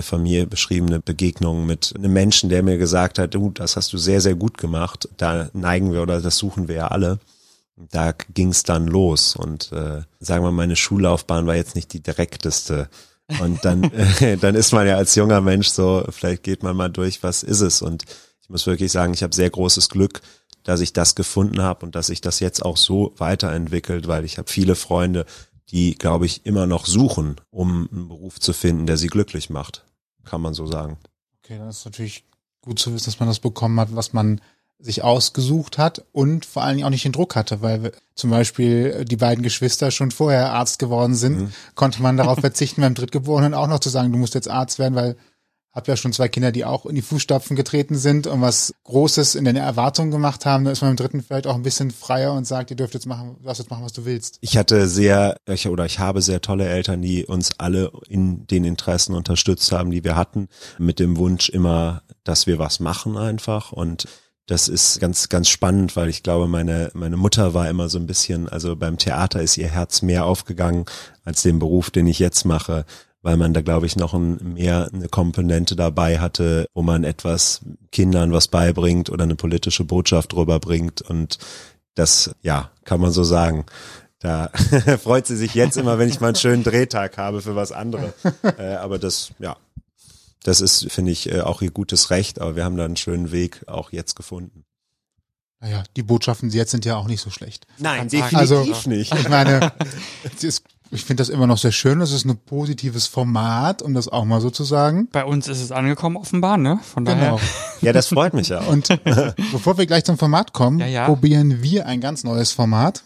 von mir beschriebene Begegnung mit einem Menschen, der mir gesagt hat, du, das hast du sehr, sehr gut gemacht. Da neigen wir oder das suchen wir ja alle. Da ging es dann los und äh, sagen wir, meine Schullaufbahn war jetzt nicht die direkteste. Und dann, äh, <laughs> <laughs> dann ist man ja als junger Mensch so, vielleicht geht man mal durch, was ist es? Und ich muss wirklich sagen, ich habe sehr großes Glück, dass ich das gefunden habe und dass sich das jetzt auch so weiterentwickelt, weil ich habe viele Freunde, die, glaube ich, immer noch suchen, um einen Beruf zu finden, der sie glücklich macht. Kann man so sagen. okay, dann ist natürlich gut zu wissen, dass man das bekommen hat, was man sich ausgesucht hat und vor allen Dingen auch nicht den Druck hatte, weil zum Beispiel die beiden Geschwister schon vorher Arzt geworden sind, mhm. konnte man darauf <laughs> verzichten, beim Drittgeborenen auch noch zu sagen, du musst jetzt Arzt werden, weil habe ja schon zwei Kinder, die auch in die Fußstapfen getreten sind und was Großes in den Erwartungen gemacht haben. Da ist man im dritten vielleicht auch ein bisschen freier und sagt, ihr dürft jetzt machen, du jetzt machen, was du willst. Ich hatte sehr, ich, oder ich habe sehr tolle Eltern, die uns alle in den Interessen unterstützt haben, die wir hatten, mit dem Wunsch immer, dass wir was machen einfach und das ist ganz, ganz spannend, weil ich glaube, meine, meine Mutter war immer so ein bisschen, also beim Theater ist ihr Herz mehr aufgegangen als den Beruf, den ich jetzt mache weil man da, glaube ich, noch ein, mehr eine Komponente dabei hatte, wo man etwas Kindern was beibringt oder eine politische Botschaft rüberbringt. Und das, ja, kann man so sagen. Da <laughs> freut sie sich jetzt immer, wenn ich mal einen schönen Drehtag habe für was anderes. Äh, aber das, ja, das ist, finde ich, äh, auch ihr gutes Recht. Aber wir haben da einen schönen Weg auch jetzt gefunden. Naja, die Botschaften jetzt sind ja auch nicht so schlecht. Nein, definitiv also, nicht. Ich meine, <laughs> es ich finde das immer noch sehr schön. Das ist ein positives Format, um das auch mal so zu sagen. Bei uns ist es angekommen, offenbar, ne? Von daher. Genau. Ja, das freut mich ja. <laughs> Und bevor wir gleich zum Format kommen, ja, ja. probieren wir ein ganz neues Format.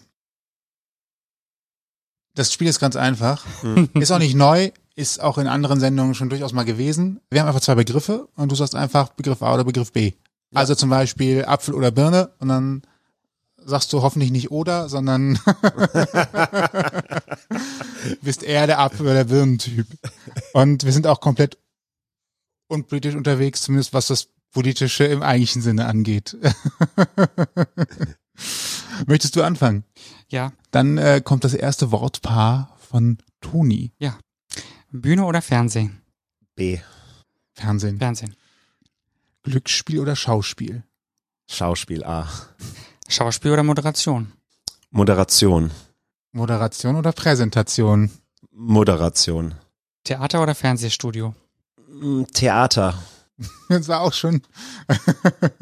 Das Spiel ist ganz einfach. Hm. Ist auch nicht neu, ist auch in anderen Sendungen schon durchaus mal gewesen. Wir haben einfach zwei Begriffe und du sagst einfach Begriff A oder Begriff B. Ja. Also zum Beispiel Apfel oder Birne und dann sagst du hoffentlich nicht oder, sondern <laughs> <laughs> bist eher der Apfel- oder der Birnentyp. Und wir sind auch komplett unpolitisch unterwegs, zumindest was das Politische im eigentlichen Sinne angeht. <laughs> Möchtest du anfangen? Ja. Dann äh, kommt das erste Wortpaar von Toni. Ja. Bühne oder Fernsehen? B. Fernsehen. Fernsehen. Glücksspiel oder Schauspiel? Schauspiel A. Schauspiel oder Moderation? Moderation. Moderation oder Präsentation? Moderation. Theater oder Fernsehstudio? Mm, Theater. <laughs> Das war auch schon. <laughs>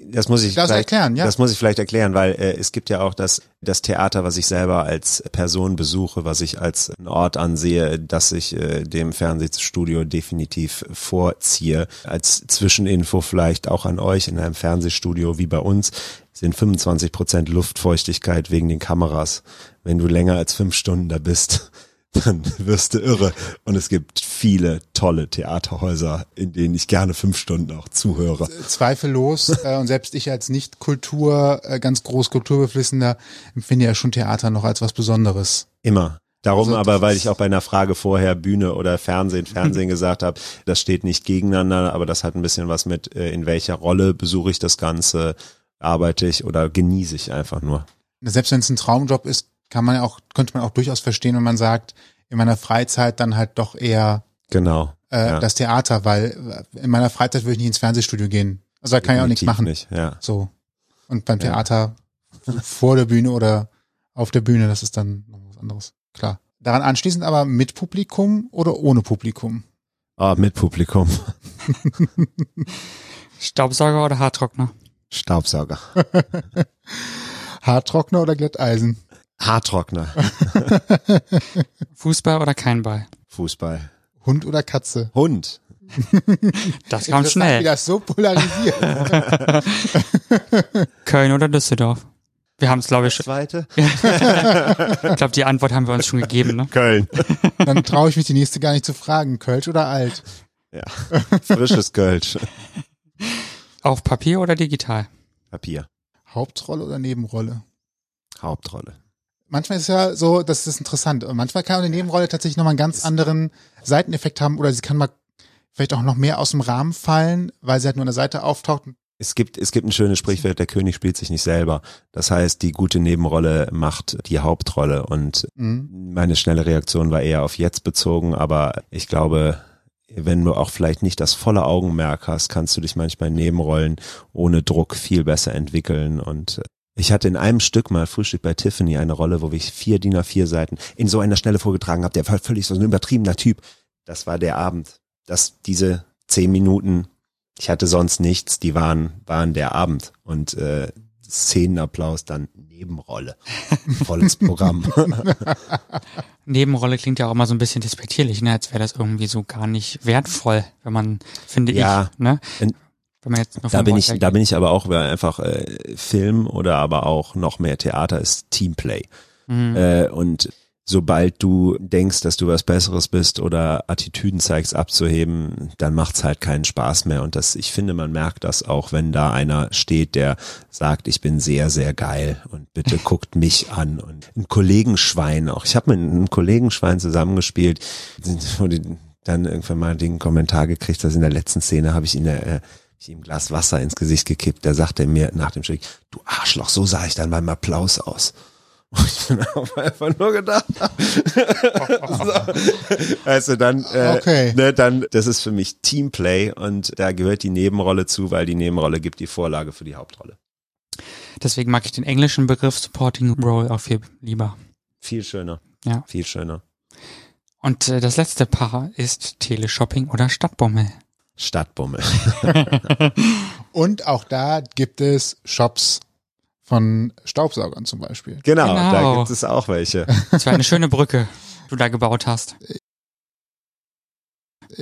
das muss ich das erklären, ja. Das muss ich vielleicht erklären, weil äh, es gibt ja auch das, das Theater, was ich selber als Person besuche, was ich als einen Ort ansehe, dass ich äh, dem Fernsehstudio definitiv vorziehe. Als Zwischeninfo vielleicht auch an euch in einem Fernsehstudio wie bei uns sind 25 Prozent Luftfeuchtigkeit wegen den Kameras. Wenn du länger als fünf Stunden da bist, dann wirst du irre. Und es gibt viele tolle Theaterhäuser, in denen ich gerne fünf Stunden auch zuhöre. Zweifellos. <laughs> äh, und selbst ich als Nicht-Kultur, äh, ganz groß Kulturbeflissener, empfinde ja schon Theater noch als was Besonderes. Immer. Darum also, aber, weil ich auch bei einer Frage vorher Bühne oder Fernsehen, <laughs> Fernsehen gesagt habe, das steht nicht gegeneinander, aber das hat ein bisschen was mit, äh, in welcher Rolle besuche ich das Ganze, arbeite ich oder genieße ich einfach nur. Selbst wenn es ein Traumjob ist, kann man ja auch, könnte man auch durchaus verstehen, wenn man sagt, in meiner Freizeit dann halt doch eher genau äh, ja. das Theater, weil in meiner Freizeit würde ich nicht ins Fernsehstudio gehen. Also da kann ich auch nichts machen. Nicht, ja. So. Und beim Theater ja. vor der Bühne oder auf der Bühne, das ist dann noch was anderes. Klar. Daran anschließend aber mit Publikum oder ohne Publikum? Ah, mit Publikum. <laughs> Staubsauger oder Haartrockner? Staubsauger. <laughs> Haartrockner oder Glätteisen? Haartrockner. Fußball oder kein Ball? Fußball. Hund oder Katze? Hund. <laughs> Das kam schnell. Wie das so polarisiert. <laughs> Köln oder Düsseldorf? Wir haben es, glaube ich, schon. Zweite? <laughs> ich glaube, die Antwort haben wir uns schon gegeben, ne? Köln. Dann traue ich mich die nächste gar nicht zu fragen. Kölsch oder alt? Ja, frisches Kölsch. Auf Papier oder digital? Papier. Hauptrolle oder Nebenrolle? Hauptrolle. Manchmal ist ja so, das ist interessant. Und manchmal kann eine Nebenrolle tatsächlich nochmal einen ganz anderen Seiteneffekt haben oder sie kann mal vielleicht auch noch mehr aus dem Rahmen fallen, weil sie halt nur an der Seite auftaucht. Es gibt, es gibt ein schönes Sprichwort, der König spielt sich nicht selber. Das heißt, die gute Nebenrolle macht die Hauptrolle und mhm. meine schnelle Reaktion war eher auf jetzt bezogen, aber ich glaube, wenn du auch vielleicht nicht das volle Augenmerk hast, kannst du dich manchmal in Nebenrollen ohne Druck viel besser entwickeln. Und ich hatte in einem Stück mal Frühstück bei Tiffany eine Rolle, wo ich vier DIN A4 Seiten in so einer Stelle vorgetragen habe. Der war völlig so ein übertriebener Typ. Das war der Abend. dass diese zehn Minuten, ich hatte sonst nichts, die waren, waren der Abend. Und äh, Szenenapplaus dann Nebenrolle. <laughs> Volles Programm. <laughs> Nebenrolle klingt ja auch immer so ein bisschen despektierlich, ne? als wäre das irgendwie so gar nicht wertvoll, wenn man, finde ja, ich. Ne? Wenn man jetzt nur Da bin Wort ich, her da bin ich aber auch weil einfach äh, Film oder aber auch noch mehr Theater ist Teamplay. Mhm. Äh, und sobald du denkst, dass du was Besseres bist oder Attitüden zeigst abzuheben, dann macht's halt keinen Spaß mehr. Und das, ich finde, man merkt das auch, wenn da einer steht, der sagt, ich bin sehr, sehr geil und bitte <laughs> guckt mich an. Und ein Kollegenschwein auch. Ich habe mit einem Kollegenschwein zusammengespielt, <laughs> dann irgendwann mal den Kommentar gekriegt, dass in der letzten Szene habe ich ihn äh, ich ihm ein Glas Wasser ins Gesicht gekippt. Da sagte er mir nach dem Stück, du Arschloch, so sah ich dann beim Applaus aus. <laughs> Und ich bin auch einfach nur gedacht, <laughs> so. also dann, äh, Okay. ne, dann, das ist für mich Teamplay und da gehört die Nebenrolle zu, weil die Nebenrolle gibt die Vorlage für die Hauptrolle. Deswegen mag ich den englischen Begriff Supporting Role auch viel lieber. Viel schöner. Ja. Viel schöner. Und äh, das letzte Paar ist Teleshopping oder Stadtbummel. Stadtbummel. <laughs> Und auch da gibt es Shops von Staubsaugern zum Beispiel. Genau, Genau. da gibt es auch welche. Das war eine schöne <laughs> Brücke, die du da gebaut hast.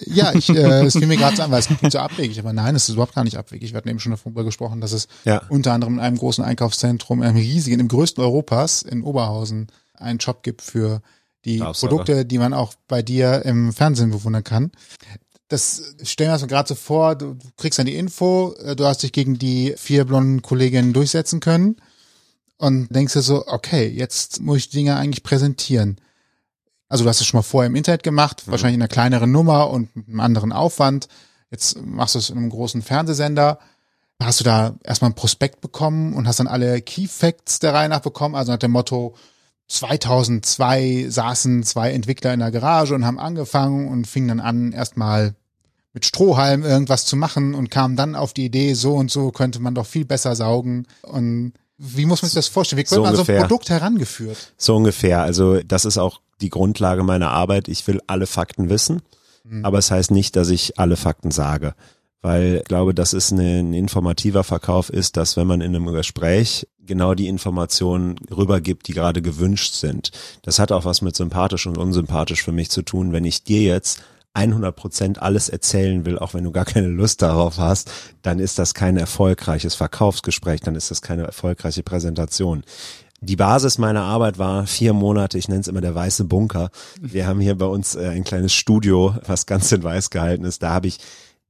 Ja, ich, äh, es fiel mir gerade so an, weil es klingt so <laughs> abwegig, aber nein, es ist überhaupt gar nicht abwegig. Wir hatten eben schon darüber gesprochen, dass es Ja. unter anderem in einem großen Einkaufszentrum, in einem riesigen, im größten Europas, in Oberhausen, einen Shop gibt für die. Produkte, die man auch bei dir im Fernsehen bewundern kann. Das stellen wir uns gerade so vor, du, kriegst dann die Info, äh, du hast dich gegen die vier blonden Kolleginnen durchsetzen können und denkst dir so, okay, jetzt muss ich die Dinge eigentlich präsentieren. Also du hast es schon mal vorher im Internet gemacht, wahrscheinlich in einer kleineren Nummer und mit einem anderen Aufwand. Jetzt machst du es in einem großen Fernsehsender. Hast du da erstmal ein Prospekt bekommen und hast dann alle Key Facts der Reihe nach bekommen, also nach dem Motto 2002 saßen zwei Entwickler in der Garage und haben angefangen und fingen dann an, erstmal mit Strohhalm irgendwas zu machen und kamen dann auf die Idee, so und so könnte man doch viel besser saugen. Und wie muss man sich das vorstellen? Wie So wird man an so ein. Produkt herangeführt? So ungefähr. Also das ist auch die Grundlage meiner Arbeit. Ich will alle Fakten wissen, aber es heißt nicht, dass ich alle Fakten sage. Weil ich glaube, dass es ein informativer Verkauf ist, dass wenn man in einem Gespräch genau die Informationen rübergibt, die gerade gewünscht sind. Das hat auch was mit sympathisch und unsympathisch für mich zu tun. Wenn ich dir jetzt 100 Prozent alles erzählen will, auch wenn du gar keine Lust darauf hast, dann ist das kein erfolgreiches Verkaufsgespräch, dann ist das keine erfolgreiche Präsentation. Die Basis meiner Arbeit war vier Monate, ich nenne es immer der weiße Bunker. Wir haben hier bei uns äh, ein kleines Studio, was ganz in weiß gehalten ist. Da habe ich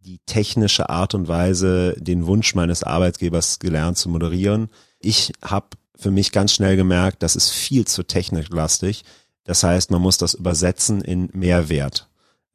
die technische Art und Weise, den Wunsch meines Arbeitgebers gelernt zu moderieren. Ich habe für mich ganz schnell gemerkt, das ist viel zu techniklastig. Das heißt, man muss das übersetzen in Mehrwert.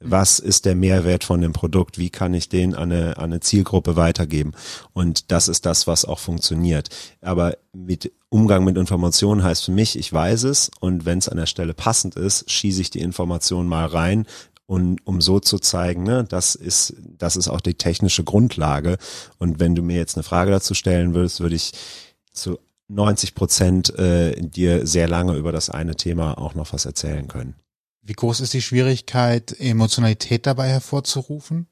Was ist der Mehrwert von dem Produkt? Wie kann ich den an eine, an eine Zielgruppe weitergeben? Und das ist das, was auch funktioniert. Aber mit Umgang mit Informationen heißt für mich, ich weiß es und wenn es an der Stelle passend ist, schieße ich die Information mal rein, und um so zu zeigen, ne, das ist, das ist auch die technische Grundlage. Und wenn du mir jetzt eine Frage dazu stellen würdest, würde ich zu 90 Prozent äh, dir sehr lange über das eine Thema auch noch was erzählen können. Wie groß ist die Schwierigkeit, Emotionalität dabei hervorzurufen?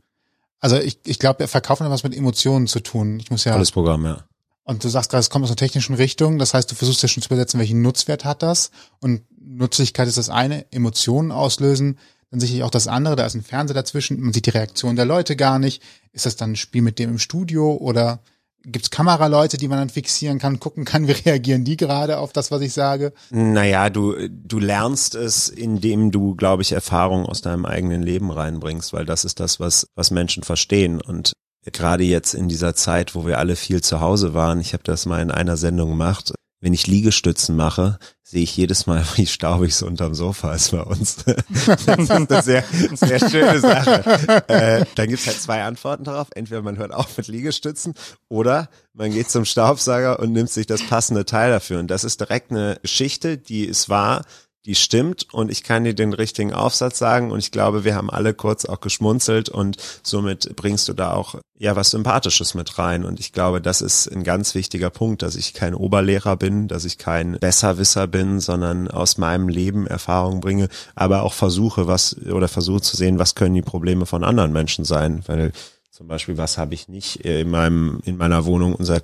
Also ich, ich glaube, Verkaufen hat was mit Emotionen zu tun. Ich muss ja, Tolles Programm, ja. und du sagst gerade, es kommt aus einer technischen Richtung. Das heißt, du versuchst ja schon zu übersetzen, welchen Nutzwert hat das? Und Nützlichkeit ist das eine, Emotionen auslösen, dann sicherlich auch das andere, da ist ein Fernseher dazwischen, man sieht die Reaktion der Leute gar nicht. Ist das dann ein Spiel mit dem im Studio oder gibt's Kameraleute, die man dann fixieren kann, gucken kann, <laughs> wie reagieren die gerade auf das, was ich sage? Naja, du, du lernst es, indem du, glaube ich, Erfahrungen aus deinem eigenen Leben reinbringst, weil das ist das, was, was Menschen verstehen. Und gerade jetzt in dieser Zeit, wo wir alle viel zu Hause waren, ich habe das mal in einer Sendung gemacht, wenn ich Liegestützen mache, sehe ich jedes Mal, <laughs> wie staubig es unterm Sofa ist bei uns. <laughs> das ist eine sehr, sehr schöne Sache. Äh, dann gibt's halt zwei Antworten darauf. Entweder man hört auf mit Liegestützen oder man geht zum Staubsauger und nimmt sich das passende Teil dafür. Und das ist direkt eine Geschichte, die ist wahr, die stimmt und ich kann dir den richtigen Aufsatz sagen und ich glaube, wir haben alle kurz auch geschmunzelt und somit bringst du da auch ja was Sympathisches mit rein und ich glaube, das ist ein ganz wichtiger Punkt, dass ich kein Oberlehrer bin, dass ich kein Besserwisser bin, sondern aus meinem Leben Erfahrung bringe, aber auch versuche was oder versuche zu sehen, was können die Probleme von anderen Menschen sein, weil zum Beispiel, was habe ich nicht in meinem in meiner Wohnung unser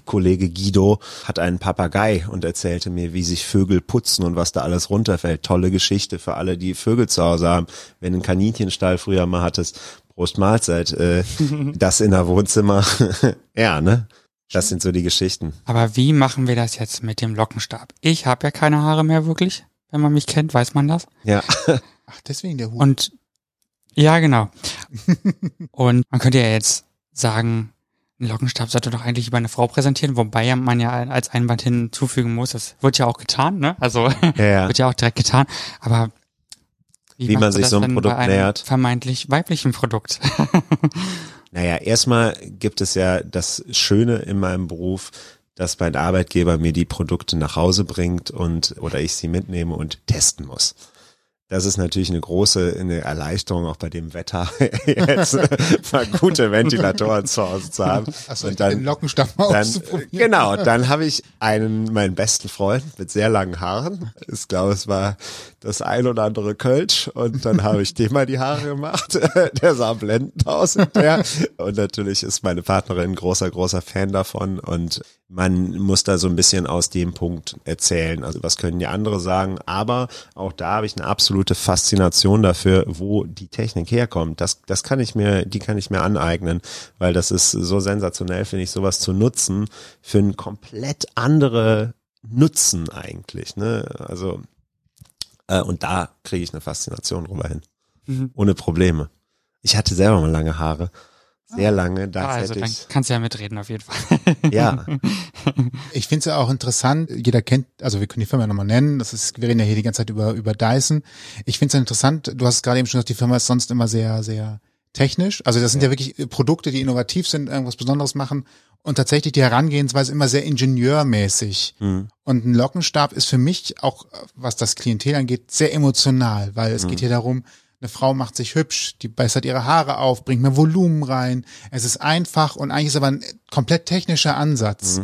Kollege Guido hat einen Papagei und erzählte mir, wie sich Vögel putzen und was da alles runterfällt. Tolle Geschichte für alle, die Vögel zu Hause haben. Wenn du einen Kaninchenstall früher mal hattest, Prost Mahlzeit, äh, <laughs> das in der Wohnzimmer. <laughs> ja, ne? Das sind so die Geschichten. Aber wie machen wir das jetzt mit dem Lockenstab? Ich habe ja keine Haare mehr wirklich. Wenn man mich kennt, weiß man das. Ja. <laughs> Ach, deswegen der Hut. Und ja, genau. Und man könnte ja jetzt sagen, ein Lockenstab sollte doch eigentlich über eine Frau präsentieren, wobei man ja als Einwand hinzufügen muss, das wird ja auch getan, ne? Also Ja, ja. <laughs> wird ja auch direkt getan. Aber wie, Wie man sich so denn Produkt nähert? Vermeintlich weiblichen Produkt. <laughs> Naja, erstmal gibt es ja das Schöne in meinem Beruf, dass mein Arbeitgeber mir die Produkte nach Hause bringt und oder ich sie mitnehme und testen muss. Das ist natürlich eine große eine Erleichterung auch bei dem Wetter, <laughs> jetzt <laughs> mal gute Ventilatoren zu Hause zu haben. Achso, und den dann, Lockenstab mal dann auszuprobieren. genau, dann habe ich einen meinen besten Freund mit sehr langen Haaren. Ich glaube, es war das ein oder andere Kölsch und dann habe ich dem mal die Haare gemacht. <laughs> Der sah blendend aus hinterher. Und natürlich ist meine Partnerin ein großer, großer Fan davon und man muss da so ein bisschen aus dem Punkt erzählen. Also was können die andere sagen? Aber auch da habe ich eine absolute Faszination dafür, wo die Technik herkommt. Das, das kann ich mir, die kann ich mir aneignen, weil das ist so sensationell, finde ich, sowas zu nutzen für einen komplett andere Nutzen eigentlich. Ne? Also äh, und da kriege ich eine Faszination drüber hin. Mhm. Ohne Probleme. Ich hatte selber mal lange Haare. Sehr lange, da Ah, also hätte dann ich. kannst du ja mitreden auf jeden Fall. <laughs> Ja, <laughs> Ich finde es ja auch interessant, jeder kennt, also wir können die Firma nochmal nennen, das ist, wir reden ja hier die ganze Zeit über, über Dyson. Ich finde es ja interessant, du hast gerade eben schon gesagt, die Firma ist sonst immer sehr, sehr technisch. Also das sind ja, wirklich Produkte, die innovativ sind, irgendwas Besonderes machen und tatsächlich die Herangehensweise immer sehr ingenieurmäßig. Mhm. Und ein Lockenstab ist für mich auch, was das Klientel angeht, sehr emotional, weil es geht hier darum, eine Frau macht sich hübsch, die bessert ihre Haare auf, bringt mehr Volumen rein. Es ist einfach und eigentlich ist aber ein komplett technischer Ansatz.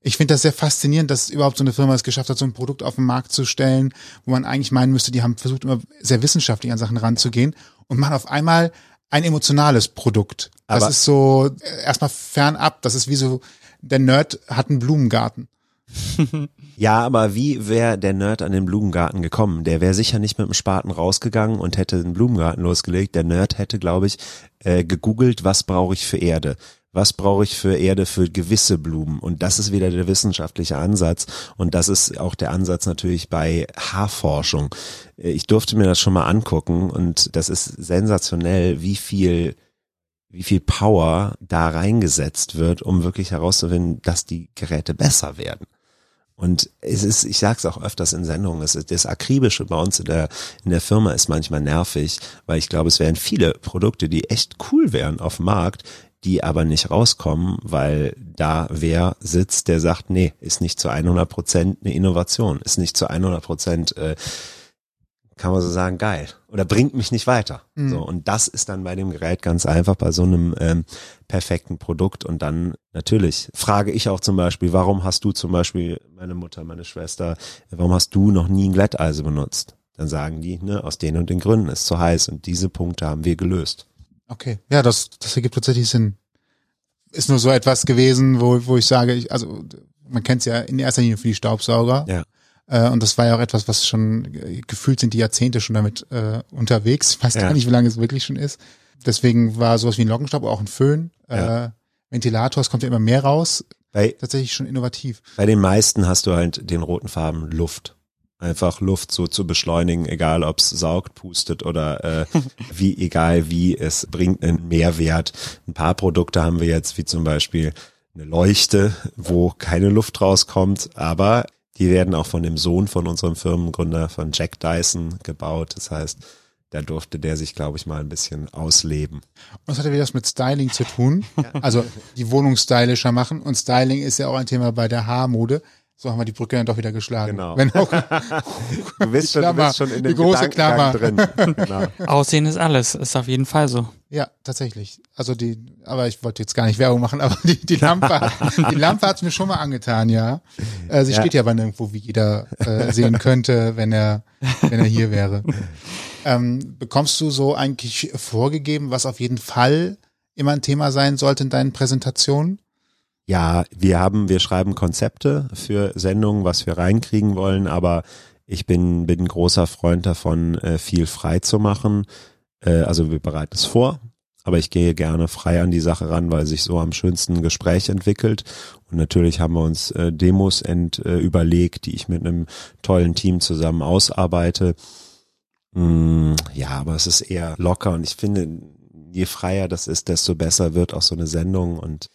Ich finde das sehr faszinierend, dass überhaupt so eine Firma es geschafft hat, so ein Produkt auf den Markt zu stellen, wo man eigentlich meinen müsste, die haben versucht, immer sehr wissenschaftlich an Sachen ranzugehen und machen auf einmal ein emotionales Produkt. Das Aber- ist so äh, erstmal fernab. Das ist wie so, der Nerd hat einen Blumengarten. <laughs> Ja, aber wie wäre der Nerd an den Blumengarten gekommen? Der wäre sicher nicht mit dem Spaten rausgegangen und hätte den Blumengarten losgelegt. Der Nerd hätte, glaube ich, äh, gegoogelt, was brauche ich für Erde? Was brauche ich für Erde für gewisse Blumen? Und das ist wieder der wissenschaftliche Ansatz. Und das ist auch der Ansatz natürlich bei Haarforschung. Äh, Ich durfte mir das schon mal angucken und das ist sensationell, wie viel wie viel Power da reingesetzt wird, um wirklich herauszufinden, dass die Geräte besser werden. Und es ist, ich sage es auch öfters in Sendungen, es ist das Akribische bei uns in der, in der Firma ist manchmal nervig, weil ich glaube, es wären viele Produkte, die echt cool wären auf dem Markt, die aber nicht rauskommen, weil da wer sitzt, der sagt, nee, ist nicht zu 100 Prozent eine Innovation, ist nicht zu 100 Prozent, äh, kann man so sagen, geil oder bringt mich nicht weiter. Mhm. So und das ist dann bei dem Gerät ganz einfach bei so einem ähm, perfekten Produkt und dann natürlich frage ich auch zum Beispiel, warum hast du zum Beispiel meine Mutter, meine Schwester, warum hast du noch nie ein Glätteisen benutzt? Dann sagen die, ne, aus den und den Gründen ist zu heiß und diese Punkte haben wir gelöst. Okay. Ja, das, das ergibt tatsächlich Sinn. Ist nur so etwas gewesen, wo, wo ich sage, ich, also man kennt es ja in erster Linie für die Staubsauger. Ja. Äh, und das war ja auch etwas, was schon gefühlt sind die Jahrzehnte schon damit äh, unterwegs. Ich weiß Ja. gar nicht, wie lange es wirklich schon ist. Deswegen war sowas wie ein Lockenstab auch ein Föhn. Ja. Äh, Ventilator, es kommt ja immer mehr raus. Bei, Tatsächlich schon innovativ. bei den meisten hast du halt den roten Farben Luft. Einfach Luft so zu beschleunigen, egal ob es saugt, pustet oder äh, <laughs> wie, egal wie, es bringt einen Mehrwert. Ein paar Produkte haben wir jetzt, wie zum Beispiel eine Leuchte, wo keine Luft rauskommt, aber die werden auch von dem Sohn von unserem Firmengründer, von Jack Dyson, gebaut. Das heißt, da durfte der sich, glaube ich, mal ein bisschen ausleben. Und das hat ja wieder was mit Styling zu tun. Also die Wohnung stylischer machen. Und Styling ist ja auch ein Thema bei der Haarmode. So haben wir die Brücke dann doch wieder geschlagen. Genau. Wenn auch, <laughs> Du bist schon, du bist schon in die dem große Gedankengang drin. Genau. Aussehen ist alles, ist auf jeden Fall so. Ja, tatsächlich. Also die, aber ich wollte jetzt gar nicht Werbung machen, <laughs> aber die, die Lampe, hat- die Lampe hat's mir schon mal angetan, ja. Äh, sie Ja. steht ja aber nirgendwo, wie jeder äh, sehen könnte, wenn er, wenn er hier wäre. Ähm, bekommst du so eigentlich vorgegeben, was auf jeden Fall immer ein Thema sein sollte in deinen Präsentationen? Ja, wir haben, wir schreiben Konzepte für Sendungen, was wir reinkriegen wollen, aber ich bin, bin ein großer Freund davon, äh, viel frei zu machen. Äh, also wir bereiten es vor, aber ich gehe gerne frei an die Sache ran, weil sich so am schönsten Gespräch entwickelt. Und natürlich haben wir uns äh, Demos ent, äh, überlegt, die ich mit einem tollen Team zusammen ausarbeite. Mm, ja, aber es ist eher locker und ich finde, je freier das ist, desto besser wird auch so eine Sendung und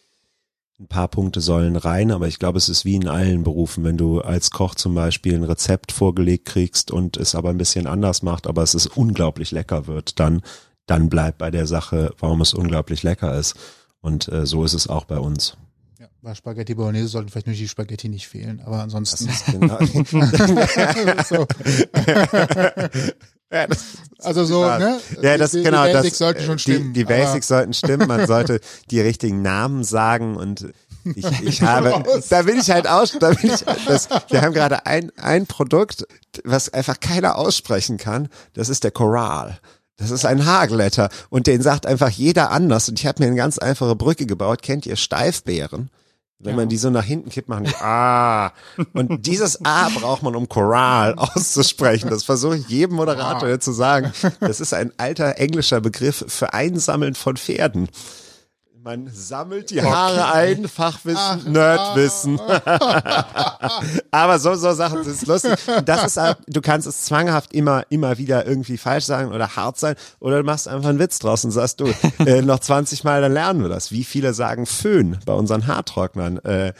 ein paar Punkte sollen rein, aber ich glaube, es ist wie in allen Berufen, wenn du als Koch zum Beispiel ein Rezept vorgelegt kriegst und es aber ein bisschen anders macht, aber es ist unglaublich lecker wird, dann dann bleibt bei der Sache, warum es unglaublich lecker ist. Und äh, so ist es auch bei uns. Ja, bei Spaghetti Bolognese sollten vielleicht nur die Spaghetti nicht fehlen, aber ansonsten. Das ist genau <laughs> so. <laughs> Ja, <laughs> Also so, ne? ja, das die, genau. Die Basics das, sollten schon stimmen. Die, die Basics sollten stimmen. Man <laughs> sollte die richtigen Namen sagen und ich, <laughs> ich habe, da bin ich halt aus, da bin ich, das, wir haben gerade ein, ein Produkt, was einfach keiner aussprechen kann. Das ist der Choral. Das ist ein Haarglätter und den sagt einfach jeder anders. Und ich habe mir eine ganz einfache Brücke gebaut. Kennt ihr Steifbeeren? Wenn man die so nach hinten kippt, machen die Ah. Und dieses A braucht man, um Choral auszusprechen. Das versuche ich jedem Moderator jetzt zu sagen. Das ist ein alter englischer Begriff für Einsammeln von Pferden. Man sammelt die Haare ein, Fachwissen, Nerdwissen. <laughs> Aber so, so Sachen sind lustig. Das ist, du kannst es zwanghaft immer, immer wieder irgendwie falsch sagen oder hart sein oder du machst einfach einen Witz draus und sagst du, äh, <laughs> noch 20 Mal, dann lernen wir das. Wie viele sagen Föhn bei unseren Haartrocknern? Äh,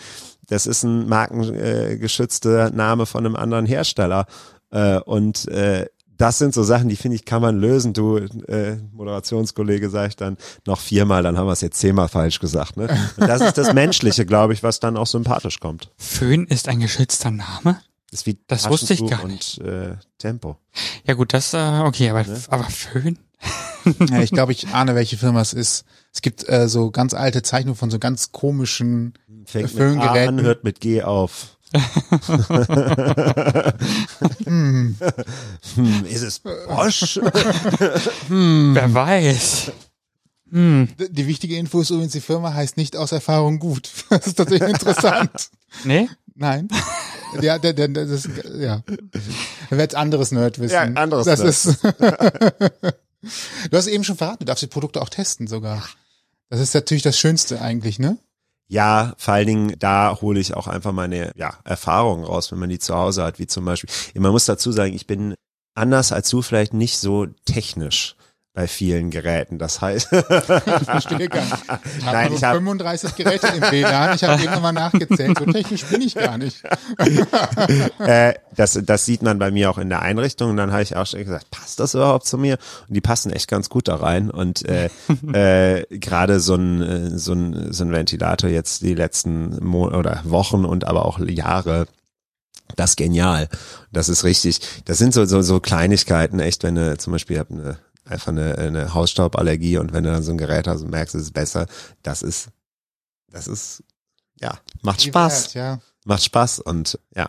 das ist ein markengeschützter Name von einem anderen Hersteller. Äh, und äh, das sind so Sachen, die finde ich, kann man lösen. Du, äh, Moderationskollege, sag ich dann noch viermal, dann haben wir es jetzt zehnmal falsch gesagt. Ne? Und <laughs> das ist das Menschliche, glaube ich, was dann auch sympathisch kommt. Föhn ist ein geschützter Name? Das ist wie Das wusste ich gar nicht. Und äh, Tempo. Ja gut, das, äh, okay, aber, aber Föhn? <laughs> Ja, ich glaube, ich <laughs> ahne, welche Firma es ist. Es gibt äh, so ganz alte Zeichnungen von so ganz komischen Fängt mit A Föhngeräten. an, hört mit G auf. Hm, ist es Bosch? Wer weiß. Hm, Die wichtige Info ist übrigens, die Firma heißt nicht aus Erfahrung gut. <laughs> Das ist tatsächlich interessant. nee? Nein. Ja, der, der, der, das, ja. Da wird anderes Nerdwissen. Ja, anderes das Nerd. ist. <laughs> Du hast eben schon verraten, du darfst die Produkte auch testen sogar. Das ist natürlich das Schönste eigentlich, ne? Ja, vor allen Dingen, da hole ich auch einfach meine ja, Erfahrungen raus, wenn man die zu Hause hat, wie zum Beispiel. Man muss dazu sagen, ich bin anders als du vielleicht nicht so technisch bei vielen Geräten. Das heißt, <laughs> Ich verstehe gar nicht. Ich habe Nein, nur ich hab- 35 Geräte im WLAN. Ich habe eben nochmal nachgezählt. So technisch bin ich gar nicht. <laughs> äh, das, das sieht man bei mir auch in der Einrichtung. Und dann habe ich auch schon gesagt, passt das überhaupt zu mir? Und die passen echt ganz gut da rein. Und äh, <laughs> äh, gerade so ein, äh, so, ein, so ein Ventilator jetzt die letzten Mo oder Wochen und aber auch Jahre, das ist genial. Das ist richtig. Das sind so, so, so Kleinigkeiten, echt, wenn du zum Beispiel hab eine, einfach eine, eine Hausstauballergie und wenn du dann so ein Gerät hast und merkst, es ist besser, das ist, das ist, ja, macht Spaß. Wert, ja. Macht Spaß und ja.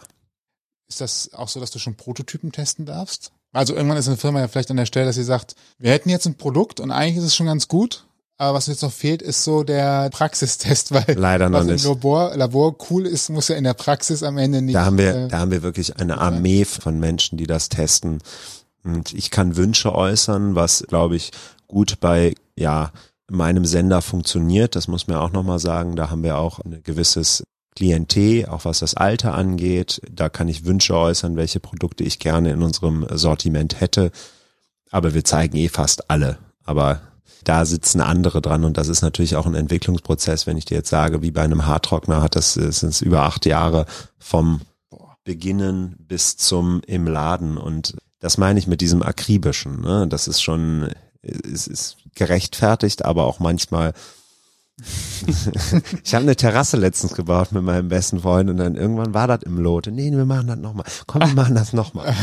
Ist das auch so, dass du schon Prototypen testen darfst? Also irgendwann ist eine Firma ja vielleicht an der Stelle, dass sie sagt, wir hätten jetzt ein Produkt und eigentlich ist es schon ganz gut, aber was jetzt noch fehlt, ist so der Praxistest, <laughs> weil Leider noch was nicht. im Labor, Labor cool ist, muss ja in der Praxis am Ende nicht. Da haben wir, äh, da haben wir wirklich eine Armee von Menschen, die das testen. Und ich kann Wünsche äußern, was, glaube ich, gut bei, ja, meinem Sender funktioniert. Das muss man auch nochmal sagen. Da haben wir auch ein gewisses Klientel, auch was das Alter angeht. Da kann ich Wünsche äußern, welche Produkte ich gerne in unserem Sortiment hätte. Aber wir zeigen eh fast alle. Aber da sitzen andere dran und das ist natürlich auch ein Entwicklungsprozess. Wenn ich dir jetzt sage, wie bei einem Haartrockner hat das, sind über acht Jahre vom Beginnen bis zum im Laden und das meine ich mit diesem akribischen. Ne? Das ist schon, es ist gerechtfertigt, aber auch manchmal. <laughs> ich habe eine Terrasse letztens gebaut mit meinem besten Freund und dann irgendwann war das im Lot. Nee, wir machen das nochmal. Komm, wir machen das nochmal.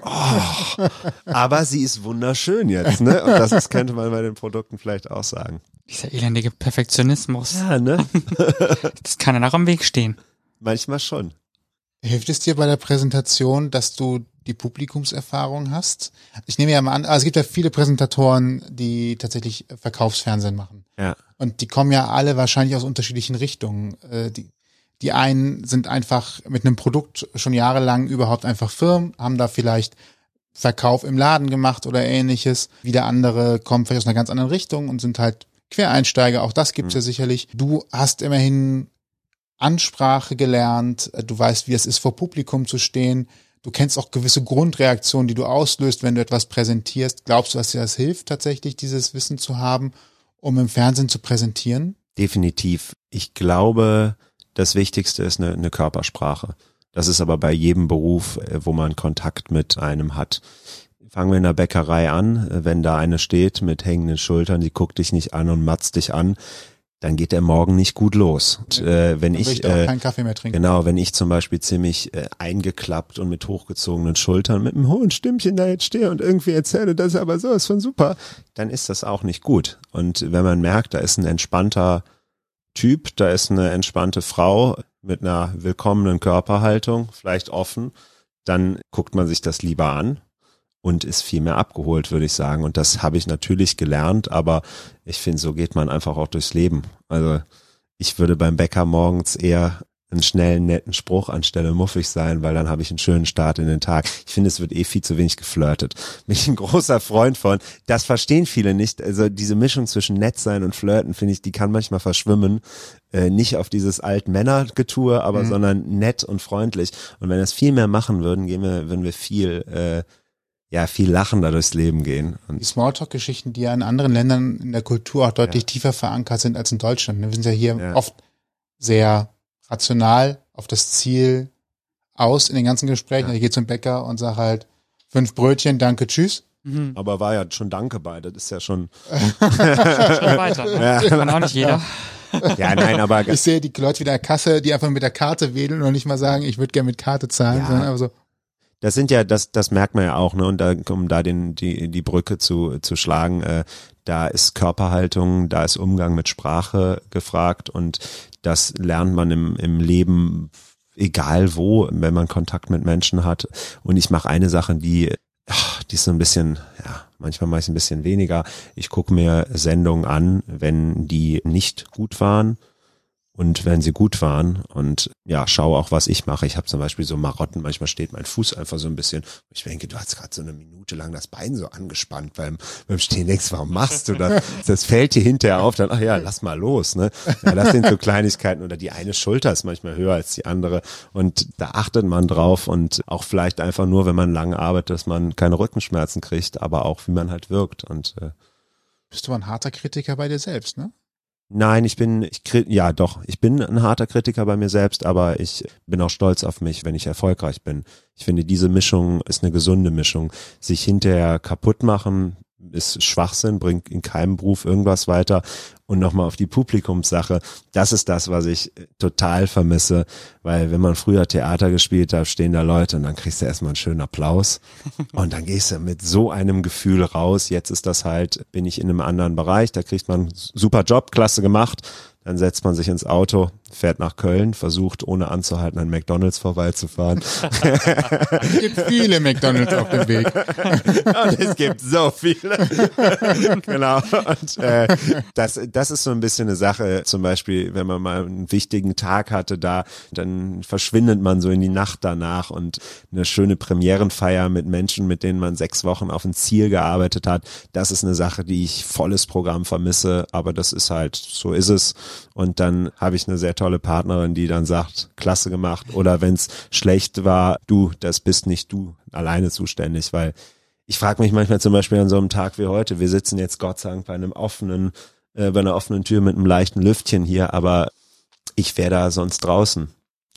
Oh, aber sie ist wunderschön jetzt, ne? Und das ist, könnte man bei den Produkten vielleicht auch sagen. Dieser elendige Perfektionismus. Ja, ne? <laughs> Das kann dann auch am Weg stehen. Manchmal schon. Hilft es dir bei der Präsentation, dass du die Publikumserfahrung hast? Ich nehme ja mal an, also es gibt ja viele Präsentatoren, die tatsächlich Verkaufsfernsehen machen. Ja. Und die kommen ja alle wahrscheinlich aus unterschiedlichen Richtungen. Äh, Die, die einen sind einfach mit einem Produkt schon jahrelang überhaupt einfach Firmen, haben da vielleicht Verkauf im Laden gemacht oder ähnliches. Wieder andere kommen vielleicht aus einer ganz anderen Richtung und sind halt Quereinsteiger. Auch das gibt's Mhm. ja sicherlich. Du hast immerhin Ansprache gelernt. Du weißt, wie es ist, vor Publikum zu stehen. Du kennst auch gewisse Grundreaktionen, die du auslöst, wenn du etwas präsentierst. Glaubst du, dass dir das hilft, tatsächlich dieses Wissen zu haben, um im Fernsehen zu präsentieren? Definitiv. Ich glaube, das Wichtigste ist eine, eine Körpersprache. Das ist aber bei jedem Beruf, äh, wo man Kontakt mit einem hat. Fangen wir in der Bäckerei an, wenn da eine steht mit hängenden Schultern, die guckt dich nicht an und matzt dich an, dann geht der Morgen nicht gut los. Und, äh, wenn Dann ich, ich äh, keinen Kaffee mehr trinken. Genau, wenn ich zum Beispiel ziemlich äh, eingeklappt und mit hochgezogenen Schultern mit einem hohen Stimmchen da jetzt stehe und irgendwie erzähle, das ist aber sowas von super, dann ist das auch nicht gut. Und wenn man merkt, da ist ein entspannter Typ, da ist eine entspannte Frau mit einer willkommenen Körperhaltung, vielleicht offen, dann guckt man sich das lieber an und ist viel mehr abgeholt, würde ich sagen. Und das habe ich natürlich gelernt, aber ich finde, so geht man einfach auch durchs Leben. Also ich würde beim Bäcker morgens eher einen schnellen, netten Spruch anstelle muffig sein, weil dann habe ich einen schönen Start in den Tag. Ich finde, es wird eh viel zu wenig geflirtet. <laughs> Bin ich ein großer Freund von. Das verstehen viele nicht. Also diese Mischung zwischen nett sein und flirten, finde ich, die kann manchmal verschwimmen. Äh, nicht auf dieses alt Männergetue, aber Mhm. sondern nett und freundlich. Und wenn wir das viel mehr machen würden, gehen wir, würden wir viel, äh, ja, viel lachender durchs Leben gehen. Die Und Smalltalk-Geschichten, die ja in anderen Ländern in der Kultur auch deutlich tiefer verankert sind als in Deutschland. Wir sind ja hier Ja. oft sehr rational auf das Ziel aus in den ganzen Gesprächen. Ja. Ich gehe zum Bäcker und sage halt fünf Brötchen, danke, tschüss. Mhm. aber war ja schon Danke bei, das ist ja schon, <laughs> Schon weiter. Ne? Ja. Kann auch nicht jeder. ja, nein, aber Ich sehe die Leute wieder in der Kasse, die einfach mit der Karte wedeln und nicht mal sagen, ich würde gerne mit Karte zahlen, Ja. sondern einfach so, Das sind ja, das, das merkt man ja auch, ne? Und da, um da den, die, die Brücke zu, zu schlagen, äh, da ist Körperhaltung, da ist Umgang mit Sprache gefragt und das lernt man im, im Leben, egal wo, wenn man Kontakt mit Menschen hat. Und ich mache eine Sache, die, ach, die ist so ein bisschen, ja, manchmal mache ich ein bisschen weniger. Ich gucke mir Sendungen an, wenn die nicht gut waren und wenn sie gut waren und ja, schaue auch, was ich mache. Ich habe zum Beispiel so Marotten, manchmal steht mein Fuß einfach so ein bisschen. Ich denke, du hast gerade so eine Minute lang das Bein so angespannt beim, beim Stehen. Denkst, warum machst du das? <laughs> Das fällt dir hinterher auf, dann, ach ja, lass mal los. Ne? Ja, das sind so Kleinigkeiten oder die eine Schulter ist manchmal höher als die andere und da achtet man drauf und auch vielleicht einfach nur, wenn man lange arbeitet, dass man keine Rückenschmerzen kriegt, aber auch, wie man halt wirkt und äh, bist du ein harter Kritiker bei dir selbst, ne? Nein, ich bin, ich ja doch, ich bin ein harter Kritiker bei mir selbst, aber ich bin auch stolz auf mich, wenn ich erfolgreich bin. Ich finde, diese Mischung ist eine gesunde Mischung. Sich hinterher kaputt machen ist Schwachsinn, bringt in keinem Beruf irgendwas weiter. Und nochmal auf die Publikumssache, das ist das, was ich total vermisse, weil wenn man früher Theater gespielt hat, stehen da Leute und dann kriegst du erstmal einen schönen Applaus <laughs> und dann gehst du mit so einem Gefühl raus. Jetzt ist das halt, bin ich in einem anderen Bereich, da kriegt man super Job, klasse gemacht. Dann setzt man sich ins Auto, fährt nach Köln, versucht ohne anzuhalten an McDonalds vorbeizufahren. Es gibt viele McDonalds auf dem Weg. <laughs> Und es gibt so viele. <laughs> genau. Und äh, das, das ist so ein bisschen eine Sache. Zum Beispiel, wenn man mal einen wichtigen Tag hatte, da, dann verschwindet man so in die Nacht danach und eine schöne Premierenfeier mit Menschen, mit denen man sechs Wochen auf ein Ziel gearbeitet hat. Das ist eine Sache, die ich volles Programm vermisse, aber das ist halt, so ist es. Und dann habe ich eine sehr tolle Partnerin, die dann sagt, klasse gemacht. Oder wenn es schlecht war, du, das bist nicht du alleine zuständig, weil ich frage mich manchmal zum Beispiel an so einem Tag wie heute, wir sitzen jetzt Gott sei Dank bei einem offenen, äh, bei einer offenen Tür mit einem leichten Lüftchen hier, aber ich wäre da sonst draußen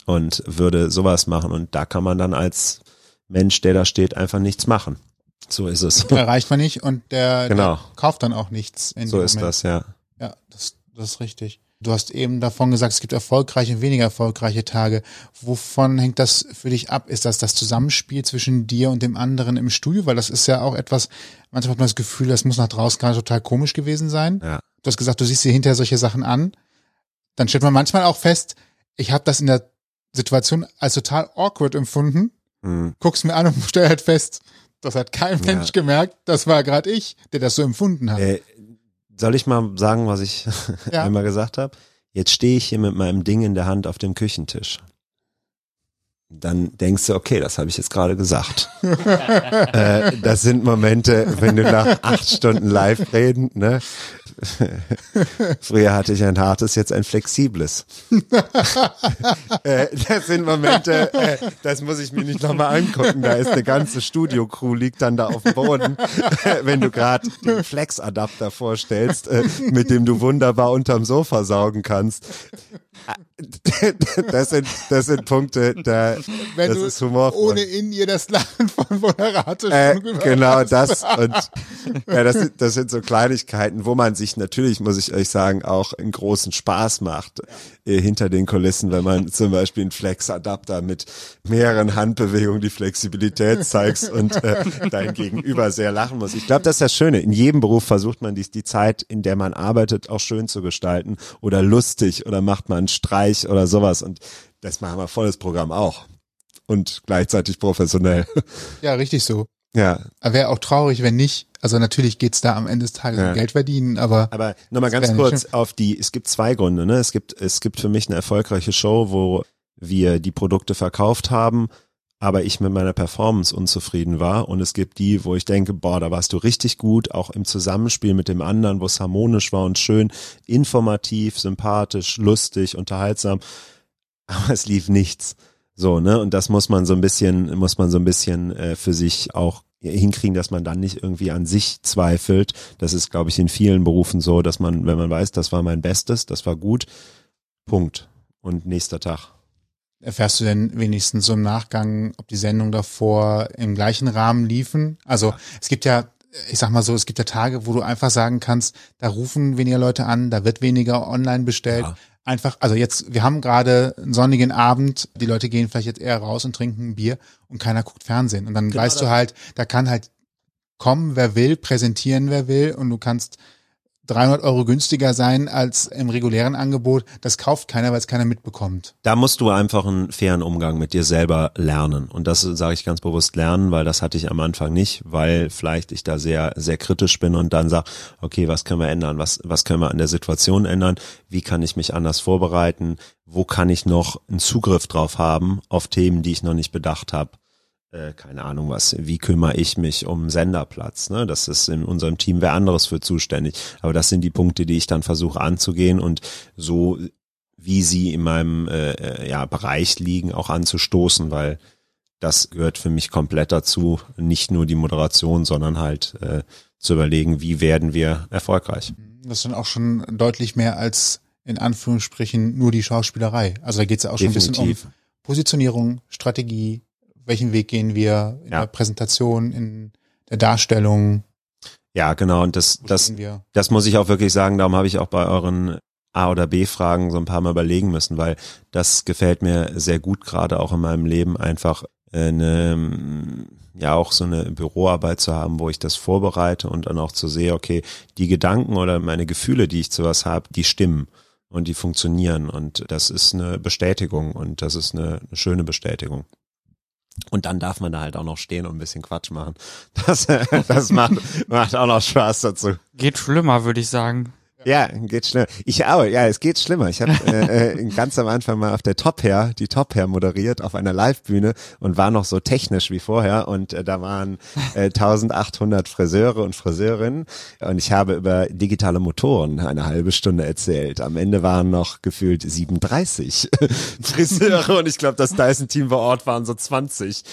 und würde sowas machen und da kann man dann als Mensch, der da steht, einfach nichts machen. So ist es. Erreicht man nicht und der, Genau. der kauft dann auch nichts. In So ist Moment. das, ja. Ja, das, das ist richtig. Du hast eben davon gesagt, es gibt erfolgreiche und weniger erfolgreiche Tage. Wovon hängt das für dich ab? Ist das das Zusammenspiel zwischen dir und dem anderen im Studio? Weil das ist ja auch etwas, manchmal hat man das Gefühl, das muss nach draußen gerade total komisch gewesen sein. Ja. Du hast gesagt, du siehst dir hinterher solche Sachen an. Dann stellt man manchmal auch fest, ich habe das in der Situation als total awkward empfunden, Hm. guck's mir an und <laughs> stell halt fest, das hat kein Ja. Mensch gemerkt, das war gerade ich, der das so empfunden hat. Äh, soll ich mal sagen, was ich Ja. <laughs> einmal gesagt habe? Jetzt stehe ich hier mit meinem Ding in der Hand auf dem Küchentisch. Dann denkst du, okay, das habe ich jetzt gerade gesagt. <laughs> äh, das sind Momente, wenn du nach acht Stunden live reden, ne? <laughs> Früher hatte ich ein hartes, jetzt ein flexibles. <laughs> äh, das sind Momente, äh, das muss ich mir nicht nochmal angucken. Da ist eine ganze Studio-Crew, liegt dann da auf dem Boden, wenn du gerade den Flex-Adapter vorstellst, äh, mit dem du wunderbar unterm Sofa saugen kannst. Das sind, das sind Punkte, da, Wenn das du ist humorvoll. ohne in ihr das Lachen von Moderator Äh, genau das <laughs> und ja, das, sind- das sind so Kleinigkeiten, wo man sich natürlich, muss ich euch sagen, auch einen großen Spaß macht äh, hinter den Kulissen, wenn man zum Beispiel einen Flex-Adapter mit mehreren Handbewegungen die Flexibilität zeigst und äh, dein Gegenüber sehr lachen muss. Ich glaube, das ist das Schöne. In jedem Beruf versucht man die, die Zeit, in der man arbeitet, auch schön zu gestalten oder lustig oder macht man einen Streich oder sowas und das machen wir volles Programm auch und gleichzeitig professionell. <laughs> Ja, richtig so. Ja, Aber wäre auch traurig, wenn nicht. Also natürlich geht's da am Ende des Tages Ja. um Geld verdienen, aber Aber nochmal ganz kurz auf die, es gibt zwei Gründe, ne? Es gibt, es gibt für mich eine erfolgreiche Show, wo wir die Produkte verkauft haben, aber ich mit meiner Performance unzufrieden war. Und es gibt die, wo ich denke, boah, da warst du richtig gut, auch im Zusammenspiel mit dem anderen, wo es harmonisch war und schön, informativ, sympathisch, lustig, unterhaltsam. Aber es lief nichts. So, ne? Und das muss man so ein bisschen, muss man so ein bisschen äh, für sich auch hinkriegen, dass man dann nicht irgendwie an sich zweifelt. Das ist, glaube ich, in vielen Berufen so, dass man, wenn man weiß, das war mein Bestes, das war gut, Punkt. Und nächster Tag. erfährst du denn wenigstens so im Nachgang, ob die Sendungen davor im gleichen Rahmen liefen? Also es gibt ja, ich sag mal so, es gibt ja Tage, wo du einfach sagen kannst, da rufen weniger Leute an, da wird weniger online bestellt. Ja. Einfach, also jetzt, wir haben gerade einen sonnigen Abend, die Leute gehen vielleicht jetzt eher raus und trinken ein Bier und keiner guckt Fernsehen. Und dann Genau weißt du das. halt, da kann halt kommen, wer will, präsentieren, wer will und du kannst 300 Euro günstiger sein als im regulären Angebot. Das kauft keiner, weil es keiner mitbekommt. Da musst du einfach einen fairen Umgang mit dir selber lernen. Und das sage ich ganz bewusst lernen, weil das hatte ich am Anfang nicht, weil vielleicht ich da sehr, sehr kritisch bin und dann sage, okay, was können wir ändern? Was, was können wir an der Situation ändern? Wie kann ich mich anders vorbereiten? Wo kann ich noch einen Zugriff drauf haben auf Themen, die ich noch nicht bedacht habe? Äh, keine Ahnung was, wie kümmere ich mich um Senderplatz? Ne? Das ist in unserem Team wer anderes für zuständig. Aber das sind die Punkte, die ich dann versuche anzugehen und so wie sie in meinem äh, äh, ja, Bereich liegen, auch anzustoßen, weil das gehört für mich komplett dazu, nicht nur die Moderation, sondern halt äh, zu überlegen, wie werden wir erfolgreich. Das ist dann auch schon deutlich mehr als in Anführungsstrichen nur die Schauspielerei. Also da geht es ja auch schon ein bisschen um Definitiv. Positionierung, Strategie, welchen Weg gehen wir in Ja. der Präsentation, in der Darstellung. Ja, genau. Und das, Wo das, das muss ich auch wirklich sagen, darum habe ich auch bei euren A- oder B-Fragen so ein paar Mal überlegen müssen, weil das gefällt mir sehr gut, gerade auch in meinem Leben, einfach eine, ja auch so eine Büroarbeit zu haben, wo ich das vorbereite und dann auch zu sehen, okay, die Gedanken oder meine Gefühle, die ich zu was habe, die stimmen und die funktionieren und das ist eine Bestätigung und das ist eine, eine schöne Bestätigung. Und dann darf man da halt auch noch stehen und ein bisschen Quatsch machen. <laughs> Das, das macht, macht auch noch Spaß dazu. Geht schlimmer, würde ich sagen. Ja, geht schlimmer. Ich auch, ja, es geht schlimmer. Ich habe äh, äh, <laughs> ganz am Anfang mal auf der Top Hair, die Top Hair moderiert auf einer Live-Bühne und war noch so technisch wie vorher und äh, da waren äh, <laughs> 1800 Friseure und Friseurinnen und ich habe über digitale Motoren eine halbe Stunde erzählt. Am Ende waren noch gefühlt 37 <laughs> Friseure und ich glaube, das Dyson-Team vor Ort waren so 20.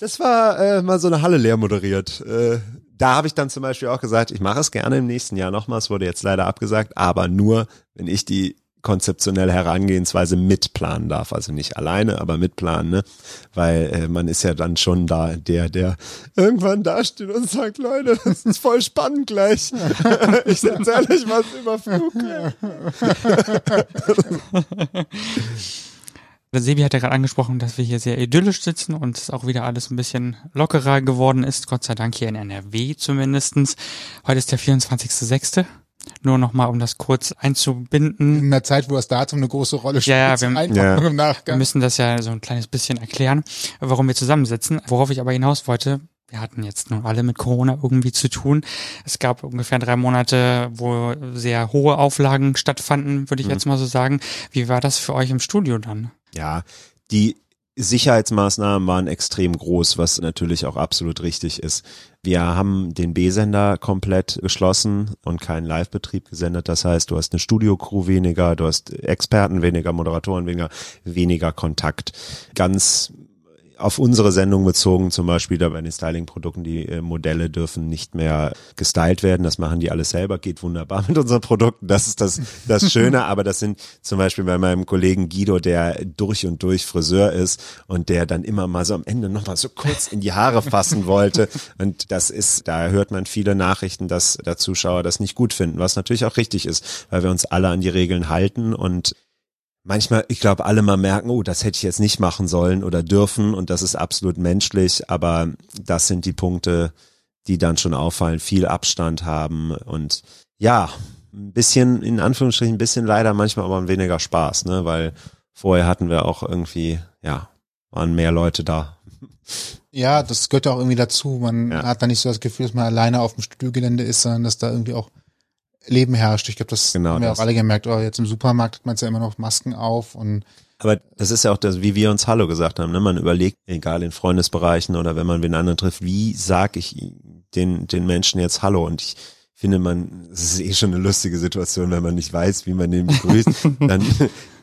Das war äh, mal so eine Halle leer moderiert. Äh, da habe ich dann zum Beispiel auch gesagt, ich mache es gerne im nächsten Jahr nochmal. Es wurde jetzt leider abgesagt, aber nur, wenn ich die konzeptionelle Herangehensweise mitplanen darf. Also nicht alleine, aber mitplanen, ne? Weil äh, man ist ja dann schon da der, der irgendwann dasteht und sagt, Leute, <laughs> das ist voll spannend gleich. <laughs> ich erzähle euch was über Flughäfen. <laughs> Sebi hat ja gerade angesprochen, dass wir hier sehr idyllisch sitzen und es auch wieder alles ein bisschen lockerer geworden ist. Gott sei Dank hier in NRW zumindestens. Heute ist der 24.06. Nur nochmal, um das kurz einzubinden. In einer Zeit, wo das Datum eine große Rolle spielt, Ja, ja, wir- Ja. im Wir müssen das ja so ein kleines bisschen erklären, warum wir zusammensitzen. Worauf ich aber hinaus wollte, wir hatten jetzt nun alle mit Corona irgendwie zu tun. Es gab ungefähr drei Monate, wo sehr hohe Auflagen stattfanden, würde ich jetzt mal so sagen. Wie war das für euch im Studio dann? Ja, die Sicherheitsmaßnahmen waren extrem groß, was natürlich auch absolut richtig ist. Wir haben den B-Sender komplett geschlossen und keinen Live-Betrieb gesendet. Das heißt, du hast eine Studio-Crew weniger, du hast Experten weniger, Moderatoren weniger, weniger Kontakt. Ganz auf unsere Sendung bezogen, zum Beispiel da bei den Styling-Produkten, die äh, Modelle dürfen nicht mehr gestylt werden. Das machen die alles selber, geht wunderbar <laughs> mit unseren Produkten. Das ist das, das Schöne. <laughs> Aber das sind zum Beispiel bei meinem Kollegen Guido, der durch und durch Friseur ist und der dann immer mal so am Ende nochmal so kurz in die Haare fassen wollte. Und das ist, da hört man viele Nachrichten, dass der Zuschauer das nicht gut finden, was natürlich auch richtig ist, weil wir uns alle an die Regeln halten und manchmal, ich glaube, alle mal merken, oh, das hätte ich jetzt nicht machen sollen oder dürfen und das ist absolut menschlich, aber das sind die Punkte, die dann schon auffallen, viel Abstand haben und ja, ein bisschen, in Anführungsstrichen, ein bisschen leider manchmal aber weniger Spaß, ne, weil vorher hatten wir auch irgendwie, ja, waren mehr Leute da. Ja, das gehört ja auch irgendwie dazu. Man ja. hat da nicht so das Gefühl, dass man alleine auf dem Studiogelände ist, sondern dass da irgendwie auch Leben herrscht. Ich glaube, das genau haben wir das. auch alle gemerkt. Oh, jetzt im Supermarkt hat man ja immer noch Masken auf und aber das ist ja auch das, wie wir uns Hallo gesagt haben. Ne? Man überlegt, egal in Freundesbereichen oder wenn man wen anderen trifft, wie sag ich den, den Menschen jetzt Hallo? Und ich finde man, es ist eh schon eine lustige Situation, wenn man nicht weiß, wie man den begrüßt, <laughs> dann,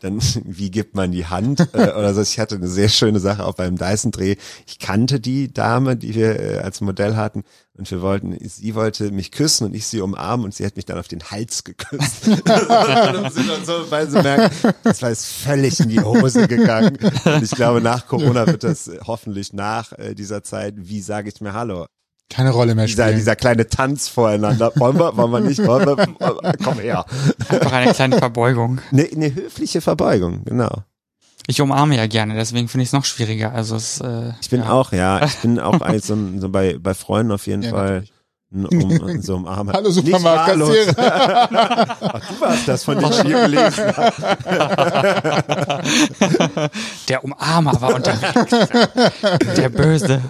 dann, wie gibt man die Hand äh, oder so. Ich hatte eine sehr schöne Sache auch beim Dyson-Dreh. Ich kannte die Dame, die wir äh, als Modell hatten und wir wollten, sie wollte mich küssen und ich sie umarmen und sie hat mich dann auf den Hals geküsst. und <laughs> <laughs> dann so, weil sie merken, das war jetzt völlig in die Hose gegangen. Und ich glaube, nach Corona wird das hoffentlich nach äh, dieser Zeit, wie sage ich mir Hallo? keine Rolle mehr spielen. Dieser, dieser kleine Tanz voreinander. Wollen wir, wollen wir nicht, wollen wir, komm her. Einfach eine kleine <laughs> Verbeugung. Eine, eine höfliche Verbeugung, genau. Ich umarme ja gerne, deswegen finde ich es noch schwieriger. Also es, äh, Ich bin ja. auch, ja, <laughs> ich bin auch eigentlich so, so bei, bei Freunden auf jeden ja, Fall. Um, so umarmen. <laughs> Hallo Supermarktkassierer. <laughs> Ach, du warst das, von dem ich hier gelesen Der Umarmer war unterwegs. Der Böse.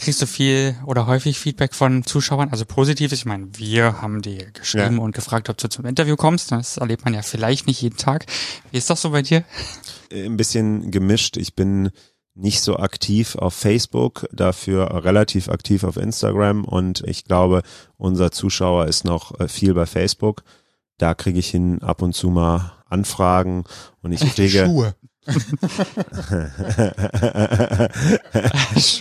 Kriegst du viel oder häufig Feedback von Zuschauern, also positives? Ich meine, wir haben dir geschrieben ja. und gefragt, ob du zum Interview kommst. Das erlebt man ja vielleicht nicht jeden Tag. Wie ist das so bei dir? Ein bisschen gemischt. Ich bin nicht so aktiv auf Facebook, dafür relativ aktiv auf Instagram und ich glaube, unser Zuschauer ist noch äh, viel bei Facebook. Da kriege ich hin ab und zu mal Anfragen und ich <laughs> kriege Schuhe. <laughs>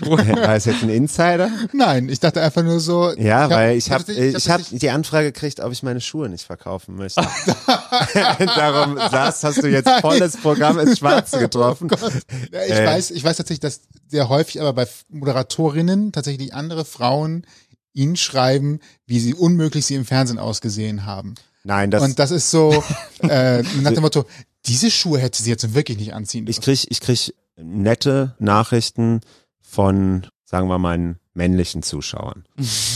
War es jetzt ein Insider? Nein, ich dachte einfach nur so. Ja, ich weil ich habe ich, ich hab die Anfrage gekriegt, ob ich meine Schuhe nicht verkaufen möchte. <laughs> <laughs> Darum saß, hast du jetzt volles Programm ins Schwarze getroffen. Oh ja, ich äh. weiß, ich weiß tatsächlich, dass sehr häufig aber bei Moderatorinnen tatsächlich andere Frauen ihnen schreiben, wie sie unmöglich sie im Fernsehen ausgesehen haben. Nein, das und das ist so äh, nach dem Motto, diese Schuhe hätte sie jetzt wirklich nicht anziehen dürfen. Ich krieg, ich krieg nette Nachrichten von, sagen wir mal, meinen männlichen Zuschauern.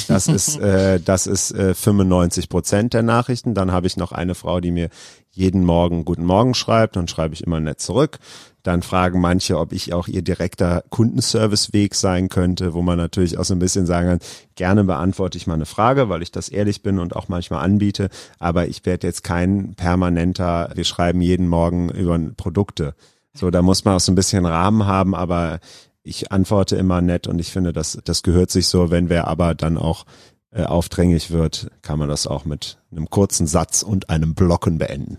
Das ist, <laughs> äh, das ist äh, 95 Prozent der Nachrichten. Dann habe ich noch eine Frau, die mir jeden Morgen Guten Morgen schreibt, dann schreibe ich immer nett zurück. Dann fragen manche, ob ich auch ihr direkter Kundenserviceweg sein könnte, wo man natürlich auch so ein bisschen sagen kann, gerne beantworte ich mal eine Frage, weil ich das ehrlich bin und auch manchmal anbiete. Aber ich werde jetzt kein permanenter, wir schreiben jeden Morgen über Produkte. So, da muss man auch so ein bisschen Rahmen haben, aber ich antworte immer nett und ich finde, das, das gehört sich so. Wenn wer aber dann auch äh, aufdränglich wird, kann man das auch mit einem kurzen Satz und einem Blocken beenden.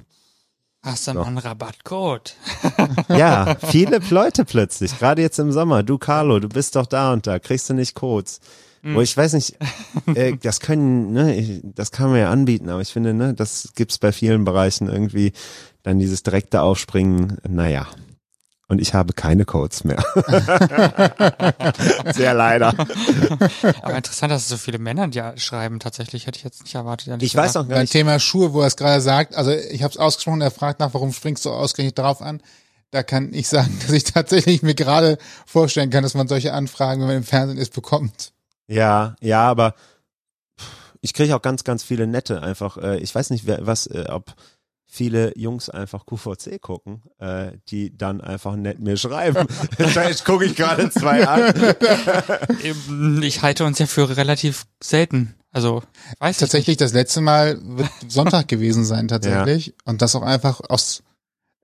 Hast du noch einen Rabattcode? <laughs> ja, viele Leute plötzlich, gerade jetzt im Sommer. Du, Carlo, du bist doch da und da, kriegst du nicht Codes? Wo ich weiß nicht, äh, das können, ne, das kann man ja anbieten, aber ich finde, ne, das gibt's bei vielen Bereichen irgendwie, dann dieses direkte Aufspringen, naja. Und ich habe keine Codes mehr. <laughs> Sehr leider. Aber interessant, dass es so viele Männer ja schreiben. Tatsächlich hätte ich jetzt nicht erwartet. Ich weiß auch gar nicht. Beim Thema Schuhe, wo er es gerade sagt, also ich habe es ausgesprochen, er fragt nach, warum springst du ausgerechnet darauf an? Da kann ich sagen, <laughs> dass ich tatsächlich mir gerade vorstellen kann, dass man solche Anfragen, wenn man im Fernsehen ist, bekommt. Ja, ja, aber ich kriege auch ganz, ganz viele nette einfach. Äh, ich weiß nicht, wer, was, äh, ob viele Jungs einfach QVC gucken, äh, die dann einfach nett mir schreiben. <laughs> Vielleicht gucke ich gerade zwei an. <laughs> ich halte uns ja für relativ selten. Also weiß tatsächlich das letzte Mal wird <laughs> Sonntag gewesen sein tatsächlich ja. und das auch einfach aus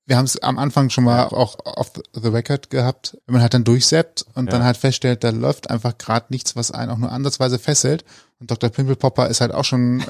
wir haben es am Anfang schon mal auch off the record gehabt, wenn man halt dann durchseppt und Ja. dann halt feststellt, da läuft einfach gerade nichts, was einen auch nur ansatzweise fesselt. Und Dr. Pimpelpopper ist halt auch schon,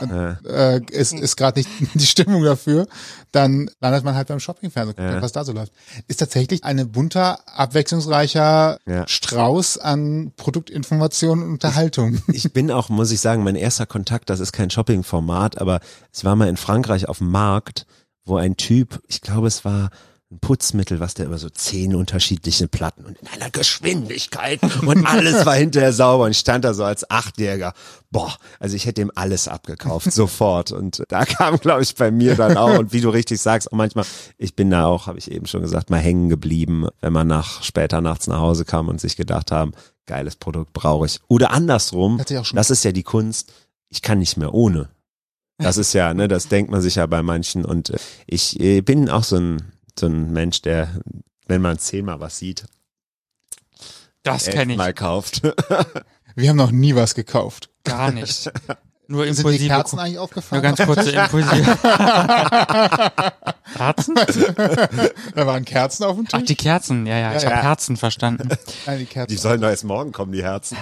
äh, äh, ist, ist gerade nicht <laughs> die Stimmung dafür, dann landet man halt beim Shoppingfernsehen, Ja. was da so läuft. Ist tatsächlich eine bunter, abwechslungsreicher Ja. Strauß an Produktinformationen und Unterhaltung. Ich bin auch, muss ich sagen, mein erster Kontakt, das ist kein Shopping-Format, aber es war mal in Frankreich auf dem Markt, wo ein Typ, ich glaube, es war ein Putzmittel, was der über so zehn unterschiedliche Platten und in einer Geschwindigkeit und alles war hinterher sauber und ich stand da so als Achtjähriger. Boah, also ich hätte ihm alles abgekauft, sofort. Und da kam, glaube ich, bei mir dann auch, und wie du richtig sagst, auch manchmal, ich bin da auch, habe ich eben schon gesagt, mal hängen geblieben, wenn man nach später nachts nach Hause kam und sich gedacht haben, geiles Produkt brauche ich. Oder andersrum, das ist ja die Kunst, ich kann nicht mehr ohne. Das ist ja, ne, das denkt man sich ja bei manchen. Und äh, ich äh, bin auch so ein, so ein Mensch, der, wenn man zehnmal was sieht, Das kenne ich mal kauft. <laughs> Wir haben noch nie was gekauft. gar nicht. <laughs> Nur Sind die impulsive Kerzen eigentlich Nur aufgefallen? ganz kurze impulsive. <laughs> Kerzen? da waren Kerzen auf dem Ach, Tisch. die Kerzen, ja, ja, ich Ja, habe ja. Herzen verstanden. Nein, die Kerzen. Die sollen doch erst morgen kommen, die Herzen.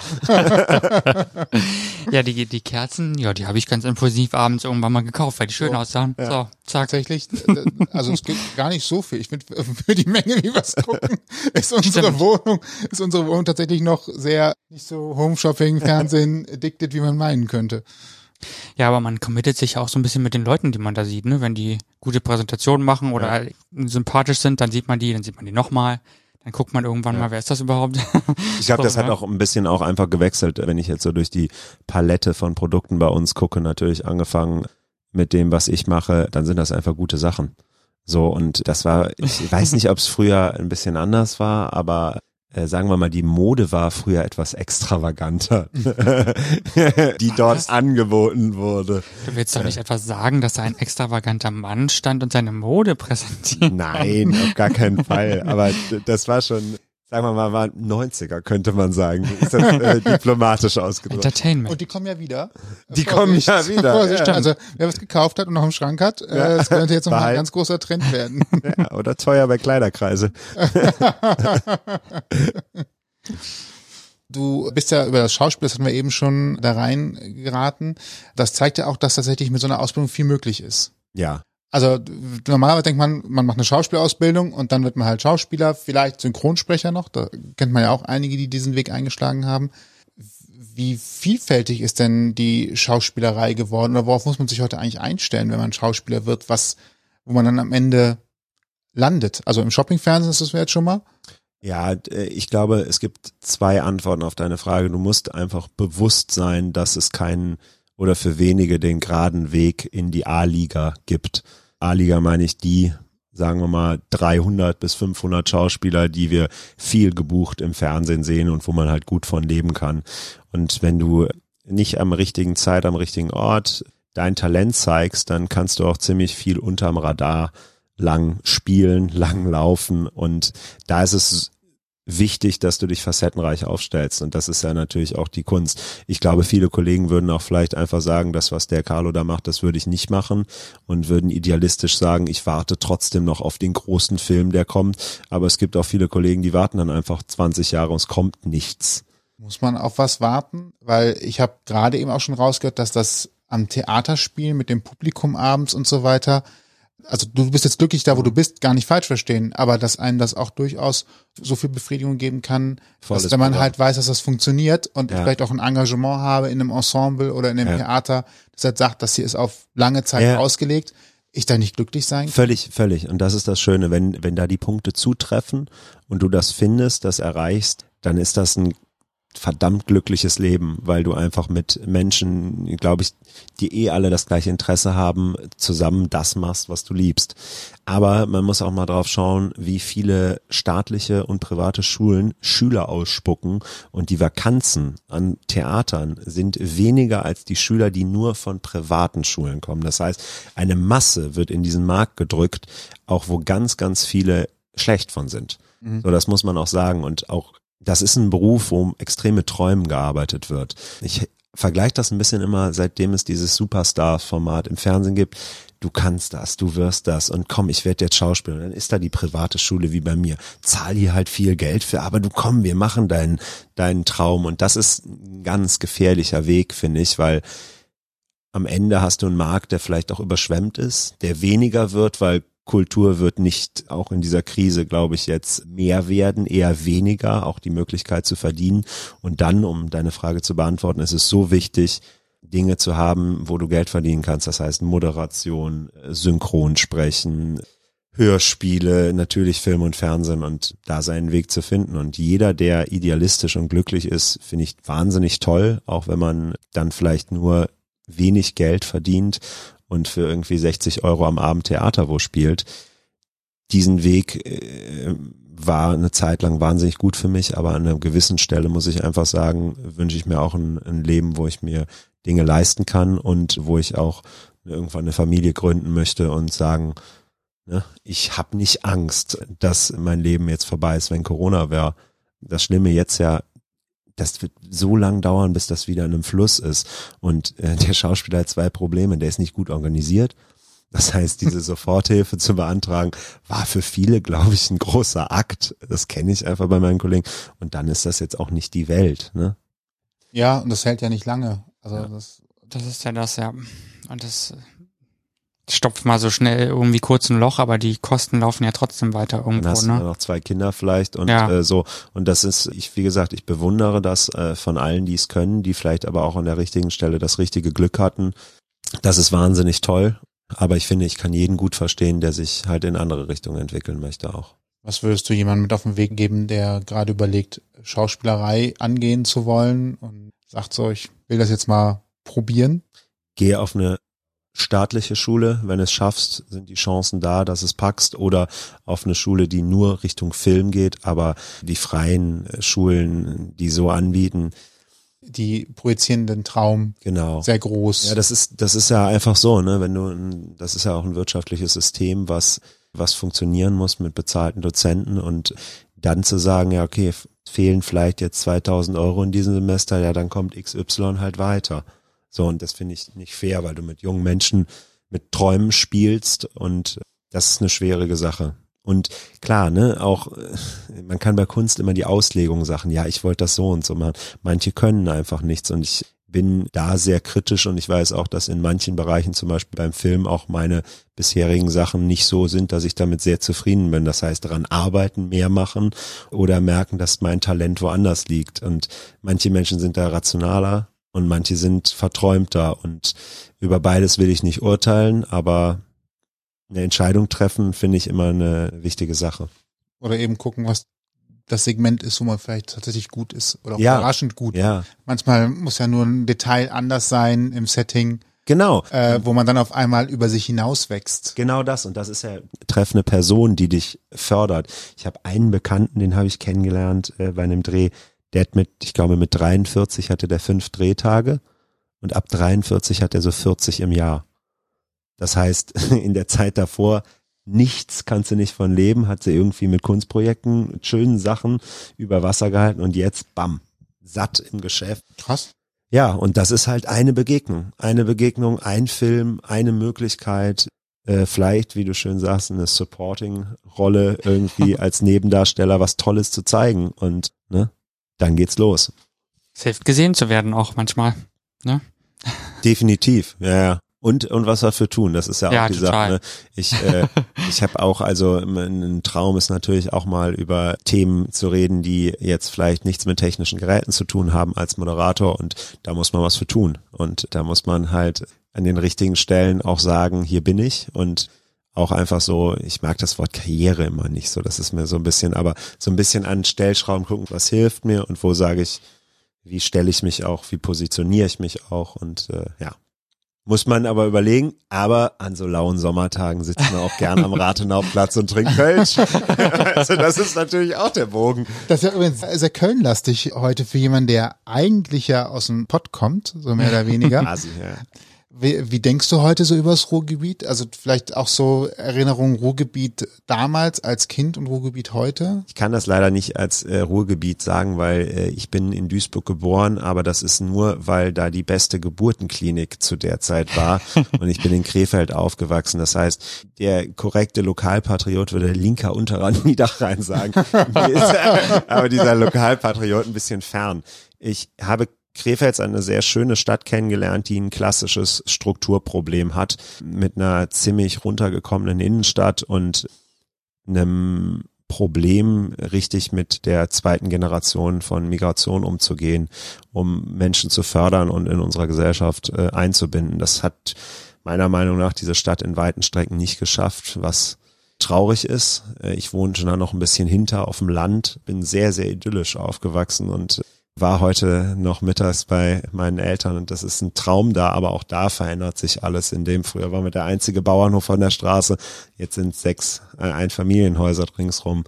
Ja, die, die Kerzen, ja, die habe ich ganz impulsiv abends irgendwann mal gekauft, weil die schön So, aussahen. So, zack. Tatsächlich, äh, also es gibt gar nicht so viel. Ich finde, für die Menge, wie wir es gucken, ist unsere Stimmt. Wohnung, ist unsere Wohnung tatsächlich noch sehr nicht so Home Shopping, Fernsehen <laughs> addicted, wie man meinen könnte. Ja, aber man committet sich auch so ein bisschen mit den Leuten, die man da sieht, ne? Wenn die gute Präsentationen machen oder sympathisch sind, dann sieht man die, dann sieht man die nochmal. Dann guckt man irgendwann mal, wer ist das überhaupt? <laughs> Ich glaube, das hat ne? auch ein bisschen auch einfach gewechselt, wenn ich jetzt so durch die Palette von Produkten bei uns gucke, natürlich angefangen mit dem, was ich mache, dann sind das einfach gute Sachen. So, und das war, ich weiß nicht, ob es früher ein bisschen anders war, aber äh, sagen wir mal, die Mode war früher etwas extravaganter, <laughs> die dort angeboten wurde. Du willst doch nicht etwas sagen, dass da ein extravaganter Mann stand und seine Mode präsentiert. Nein, auf gar keinen Fall. Aber das war schon, sagen wir mal, war 90er, könnte man sagen. Ist das äh, <laughs> diplomatisch ausgedrückt. Entertainment. Und die kommen ja wieder. Die kommen ja wieder, Vorsicht, ja. Also wer was gekauft hat und noch im Schrank hat, äh, das könnte jetzt noch ein ganz großer Trend werden. <laughs> Ja, oder teuer bei Kleiderkreise. <laughs> Du bist ja über das Schauspiel, das hatten wir eben schon da rein geraten. Das zeigt ja auch, dass tatsächlich mit so einer Ausbildung viel möglich ist. Ja, Also normalerweise denkt man, man macht eine Schauspielausbildung und dann wird man halt Schauspieler, vielleicht Synchronsprecher noch. Da kennt man ja auch einige, die diesen Weg eingeschlagen haben. Wie vielfältig ist denn die Schauspielerei geworden oder worauf muss man sich heute eigentlich einstellen, wenn man Schauspieler wird, was, wo man dann am Ende landet? Also im Shoppingfernsehen ist das jetzt schon mal. Ja, äh, ich glaube, es gibt zwei Antworten auf deine Frage. Du musst einfach bewusst sein, dass es keinen oder für wenige den geraden Weg in die A-Liga gibt. A-Liga meine ich die, sagen wir mal, 300 bis 500 Schauspieler, die wir viel gebucht im Fernsehen sehen und wo man halt gut von leben kann. Und wenn du nicht am richtigen Zeit, am richtigen Ort dein Talent zeigst, dann kannst du auch ziemlich viel unterm Radar lang spielen, <laughs> lang laufen und da ist es wichtig, dass du dich facettenreich aufstellst und das ist ja natürlich auch die Kunst. Ich glaube, viele Kollegen würden auch vielleicht einfach sagen, das, was der Carlo da macht, das würde ich nicht machen und würden idealistisch sagen, ich warte trotzdem noch auf den großen Film, der kommt, aber es gibt auch viele Kollegen, die warten dann einfach 20 Jahre und es kommt nichts. Muss man auf was warten? Weil ich habe gerade eben auch schon rausgehört, dass das am Theaterspielen mit dem Publikum abends und so weiter, also du bist jetzt glücklich da, wo du bist, gar nicht falsch verstehen, aber dass einen das auch durchaus so viel Befriedigung geben kann, Volles dass wenn man Programm. halt weiß, dass das funktioniert und Ja. ich vielleicht auch ein Engagement habe in einem Ensemble oder in einem Ja. Theater, das halt sagt, das hier ist auf lange Zeit Ja. ausgelegt, ich da nicht glücklich sein kann. Völlig, völlig. Und das ist das Schöne, wenn, wenn da die Punkte zutreffen und du das findest, das erreichst, dann ist das ein verdammt glückliches Leben, weil du einfach mit Menschen, glaube ich, die eh alle das gleiche Interesse haben, zusammen das machst, was du liebst. Aber man muss auch mal drauf schauen, wie viele staatliche und private Schulen Schüler ausspucken und die Vakanzen an Theatern sind weniger als die Schüler, die nur von privaten Schulen kommen. Das heißt, eine Masse wird in diesen Markt gedrückt, auch wo ganz, ganz viele schlecht von sind. So, das muss man auch sagen und auch das ist ein Beruf, wo extrem mit Träumen gearbeitet wird. Ich vergleiche das ein bisschen immer, seitdem es dieses Superstar-Format im Fernsehen gibt. Du kannst das, du wirst das und komm, ich werde jetzt Schauspieler. Dann ist da die private Schule wie bei mir. Zahl hier halt viel Geld für, aber du komm, wir machen deinen, deinen Traum. Und das ist ein ganz gefährlicher Weg, finde ich, weil am Ende hast du einen Markt, der vielleicht auch überschwemmt ist, der weniger wird, weil Kultur wird nicht auch in dieser Krise, glaube ich, jetzt mehr werden, eher weniger, auch die Möglichkeit zu verdienen. Und dann, um deine Frage zu beantworten, ist es so wichtig, Dinge zu haben, wo du Geld verdienen kannst. Das heißt Moderation, Synchronsprechen, Hörspiele, natürlich Film und Fernsehen und da seinen Weg zu finden. Und jeder, der idealistisch und glücklich ist, finde ich wahnsinnig toll, auch wenn man dann vielleicht nur wenig Geld verdient und für irgendwie 60 Euro am Abend Theater wo spielt. Diesen Weg äh, war eine Zeit lang wahnsinnig gut für mich, aber an einer gewissen Stelle muss ich einfach sagen, wünsche ich mir auch ein, ein Leben, wo ich mir Dinge leisten kann und wo ich auch irgendwann eine Familie gründen möchte und sagen, ne, ich habe nicht Angst, dass mein Leben jetzt vorbei ist, wenn Corona wäre. Das Schlimme jetzt ja das wird so lang dauern, bis das wieder in einem Fluss ist. Und äh, der Schauspieler hat zwei Probleme. Der ist nicht gut organisiert. Das heißt, diese Soforthilfe zu beantragen, war für viele, glaube ich, ein großer Akt. Das kenne ich einfach bei meinen Kollegen. Und dann ist das jetzt auch nicht die Welt. Ne? Ja, und das hält ja nicht lange. Also ja. das, das ist ja das, ja. Und das stopft mal so schnell irgendwie kurz ein Loch, aber die Kosten laufen ja trotzdem weiter irgendwo. Dann hast ne? du noch zwei Kinder vielleicht und ja. äh, so. Und das ist, ich, wie gesagt, ich bewundere das äh, von allen, die es können, die vielleicht aber auch an der richtigen Stelle das richtige Glück hatten. Das ist wahnsinnig toll. Aber ich finde, ich kann jeden gut verstehen, der sich halt in andere Richtungen entwickeln möchte auch. Was würdest du jemandem mit auf den Weg geben, der gerade überlegt, Schauspielerei angehen zu wollen und sagt so, ich will das jetzt mal probieren? Gehe auf eine staatliche Schule, wenn es schaffst, sind die Chancen da, dass es packst oder auf eine Schule, die nur Richtung Film geht, aber die freien äh, Schulen, die so anbieten, die projizieren den Traum genau. sehr groß. Ja, das ist das ist ja einfach so, ne, wenn du das ist ja auch ein wirtschaftliches System, was was funktionieren muss mit bezahlten Dozenten und dann zu sagen, ja, okay, fehlen vielleicht jetzt 2000 Euro in diesem Semester, ja, dann kommt XY halt weiter. So, und das finde ich nicht fair, weil du mit jungen Menschen mit Träumen spielst und das ist eine schwierige Sache. Und klar, ne, auch man kann bei Kunst immer die Auslegung sagen, ja, ich wollte das so und so machen. Manche können einfach nichts und ich bin da sehr kritisch und ich weiß auch, dass in manchen Bereichen, zum Beispiel beim Film, auch meine bisherigen Sachen nicht so sind, dass ich damit sehr zufrieden bin. Das heißt, daran arbeiten, mehr machen oder merken, dass mein Talent woanders liegt. Und manche Menschen sind da rationaler und manche sind verträumter und über beides will ich nicht urteilen, aber eine Entscheidung treffen finde ich immer eine wichtige Sache. Oder eben gucken, was das Segment ist, wo man vielleicht tatsächlich gut ist oder ja, überraschend gut. Ja. Manchmal muss ja nur ein Detail anders sein im Setting. Genau. Äh, wo man dann auf einmal über sich hinauswächst. Genau das. Und das ist ja treffende Person, die dich fördert. Ich habe einen Bekannten, den habe ich kennengelernt äh, bei einem Dreh, der hat mit, ich glaube, mit 43 hatte der fünf Drehtage und ab 43 hat er so 40 im Jahr. Das heißt, <laughs> in der Zeit davor nichts kannst du nicht von leben, hat sie irgendwie mit Kunstprojekten, mit schönen Sachen über Wasser gehalten und jetzt, bam, satt im Geschäft. Krass. Ja, und das ist halt eine Begegnung. Eine Begegnung, ein Film, eine Möglichkeit, äh, vielleicht, wie du schön sagst, eine Supporting-Rolle irgendwie <laughs> als Nebendarsteller was Tolles zu zeigen. Und ne, dann geht's los. Es hilft gesehen zu werden auch manchmal, ne? Definitiv, ja, ja. Und, und was dafür tun, das ist ja auch ja, die total. Sache. Ne? Ich, äh, <laughs> ich habe auch, also ein Traum ist natürlich auch mal über Themen zu reden, die jetzt vielleicht nichts mit technischen Geräten zu tun haben als Moderator und da muss man was für tun. Und da muss man halt an den richtigen Stellen auch sagen, hier bin ich und auch einfach so, ich mag das Wort Karriere immer nicht so, das ist mir so ein bisschen, aber so ein bisschen an Stellschrauben gucken, was hilft mir und wo sage ich, wie stelle ich mich auch, wie positioniere ich mich auch und äh, ja. Muss man aber überlegen, aber an so lauen Sommertagen sitzt man auch gerne am Rathenauplatz und trinkt Kölsch. <laughs> also das ist natürlich auch der Bogen. Das ist ja übrigens sehr Köln-lastig heute für jemanden, der eigentlich ja aus dem Pott kommt, so mehr oder weniger. <laughs> Asi, ja. Wie, wie denkst du heute so übers Ruhrgebiet? Also vielleicht auch so Erinnerungen Ruhrgebiet damals als Kind und Ruhrgebiet heute? Ich kann das leider nicht als äh, Ruhrgebiet sagen, weil äh, ich bin in Duisburg geboren, aber das ist nur, weil da die beste Geburtenklinik zu der Zeit war <laughs> und ich bin in Krefeld aufgewachsen. Das heißt, der korrekte Lokalpatriot würde linker Unterrand Niederrhein sagen. <laughs> aber dieser Lokalpatriot ein bisschen fern. Ich habe Krefeld eine sehr schöne Stadt kennengelernt, die ein klassisches Strukturproblem hat, mit einer ziemlich runtergekommenen Innenstadt und einem Problem, richtig mit der zweiten Generation von Migration umzugehen, um Menschen zu fördern und in unserer Gesellschaft äh, einzubinden. Das hat meiner Meinung nach diese Stadt in weiten Strecken nicht geschafft, was traurig ist. Äh, ich wohne schon da noch ein bisschen hinter auf dem Land, bin sehr, sehr idyllisch aufgewachsen und war heute noch mittags bei meinen Eltern und das ist ein Traum da, aber auch da verändert sich alles. In dem früher waren wir der einzige Bauernhof an der Straße, jetzt sind sechs äh, Einfamilienhäuser ringsrum.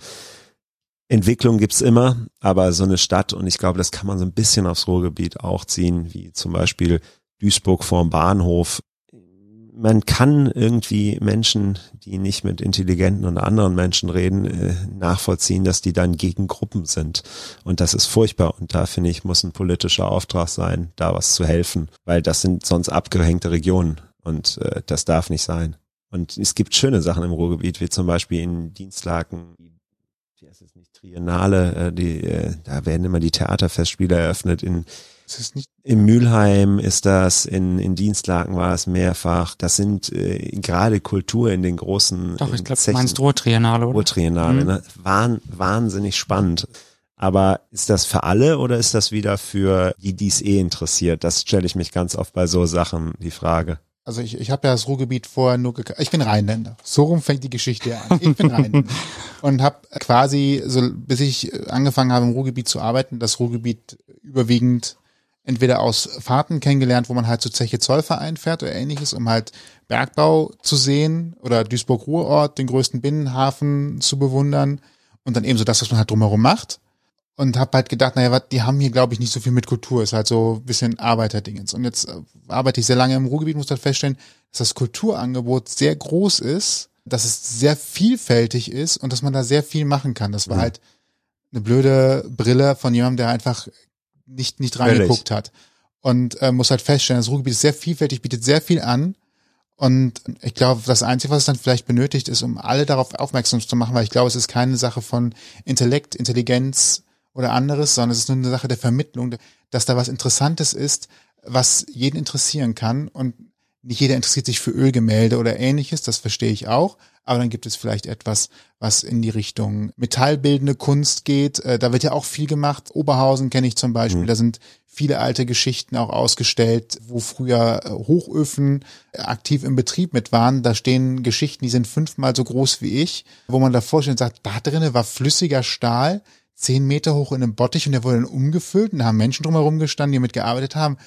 Entwicklung gibt's immer, aber so eine Stadt und ich glaube, das kann man so ein bisschen aufs Ruhrgebiet auch ziehen, wie zum Beispiel Duisburg vorm Bahnhof man kann irgendwie Menschen, die nicht mit intelligenten und anderen Menschen reden, äh, nachvollziehen, dass die dann gegen Gruppen sind. Und das ist furchtbar. Und da finde ich, muss ein politischer Auftrag sein, da was zu helfen, weil das sind sonst abgehängte Regionen und äh, das darf nicht sein. Und es gibt schöne Sachen im Ruhrgebiet, wie zum Beispiel in Dienstlaken, wie heißt es nicht, Triennale, äh, die, äh, da werden immer die Theaterfestspiele eröffnet in ist? Im Mülheim ist das, in, in Dienstlaken war es mehrfach. Das sind äh, gerade Kultur in den großen Doch, ich glaube, du meinst Ruhrtriennale, oder? Ruhrtriennale, mhm. ne? Wahn, wahnsinnig spannend. Aber ist das für alle oder ist das wieder für die, die es eh interessiert? Das stelle ich mich ganz oft bei so Sachen die Frage. Also ich, ich habe ja das Ruhrgebiet vorher nur ich bin Rheinländer. So rum fängt die Geschichte an. Ich bin <laughs> Rheinländer und habe quasi so bis ich angefangen habe im Ruhrgebiet zu arbeiten, das Ruhrgebiet überwiegend entweder aus Fahrten kennengelernt, wo man halt zu Zeche Zollverein fährt oder ähnliches, um halt Bergbau zu sehen oder Duisburg-Ruhrort, den größten Binnenhafen zu bewundern und dann eben so das, was man halt drumherum macht. Und hab halt gedacht, naja, was, die haben hier, glaube ich, nicht so viel mit Kultur. Ist halt so ein bisschen Arbeiterdingens. Und jetzt äh, arbeite ich sehr lange im Ruhrgebiet, muss halt feststellen, dass das Kulturangebot sehr groß ist, dass es sehr vielfältig ist und dass man da sehr viel machen kann. Das war mhm. halt eine blöde Brille von jemandem, der einfach nicht, nicht reingeguckt hat. Und äh, muss halt feststellen, das Ruhrgebiet ist sehr vielfältig, bietet sehr viel an. Und ich glaube, das Einzige, was es dann vielleicht benötigt, ist, um alle darauf aufmerksam zu machen, weil ich glaube, es ist keine Sache von Intellekt, Intelligenz oder anderes, sondern es ist nur eine Sache der Vermittlung, dass da was Interessantes ist, was jeden interessieren kann. Und nicht jeder interessiert sich für Ölgemälde oder ähnliches, das verstehe ich auch. Aber dann gibt es vielleicht etwas, was in die Richtung metallbildende Kunst geht. Äh, da wird ja auch viel gemacht. Oberhausen kenne ich zum Beispiel. Mhm. Da sind viele alte Geschichten auch ausgestellt, wo früher äh, Hochöfen aktiv im Betrieb mit waren. Da stehen Geschichten, die sind fünfmal so groß wie ich, wo man da vorstellt und sagt, da drinnen war flüssiger Stahl, zehn Meter hoch in einem Bottich und der wurde dann umgefüllt und da haben Menschen drumherum gestanden, die damit gearbeitet haben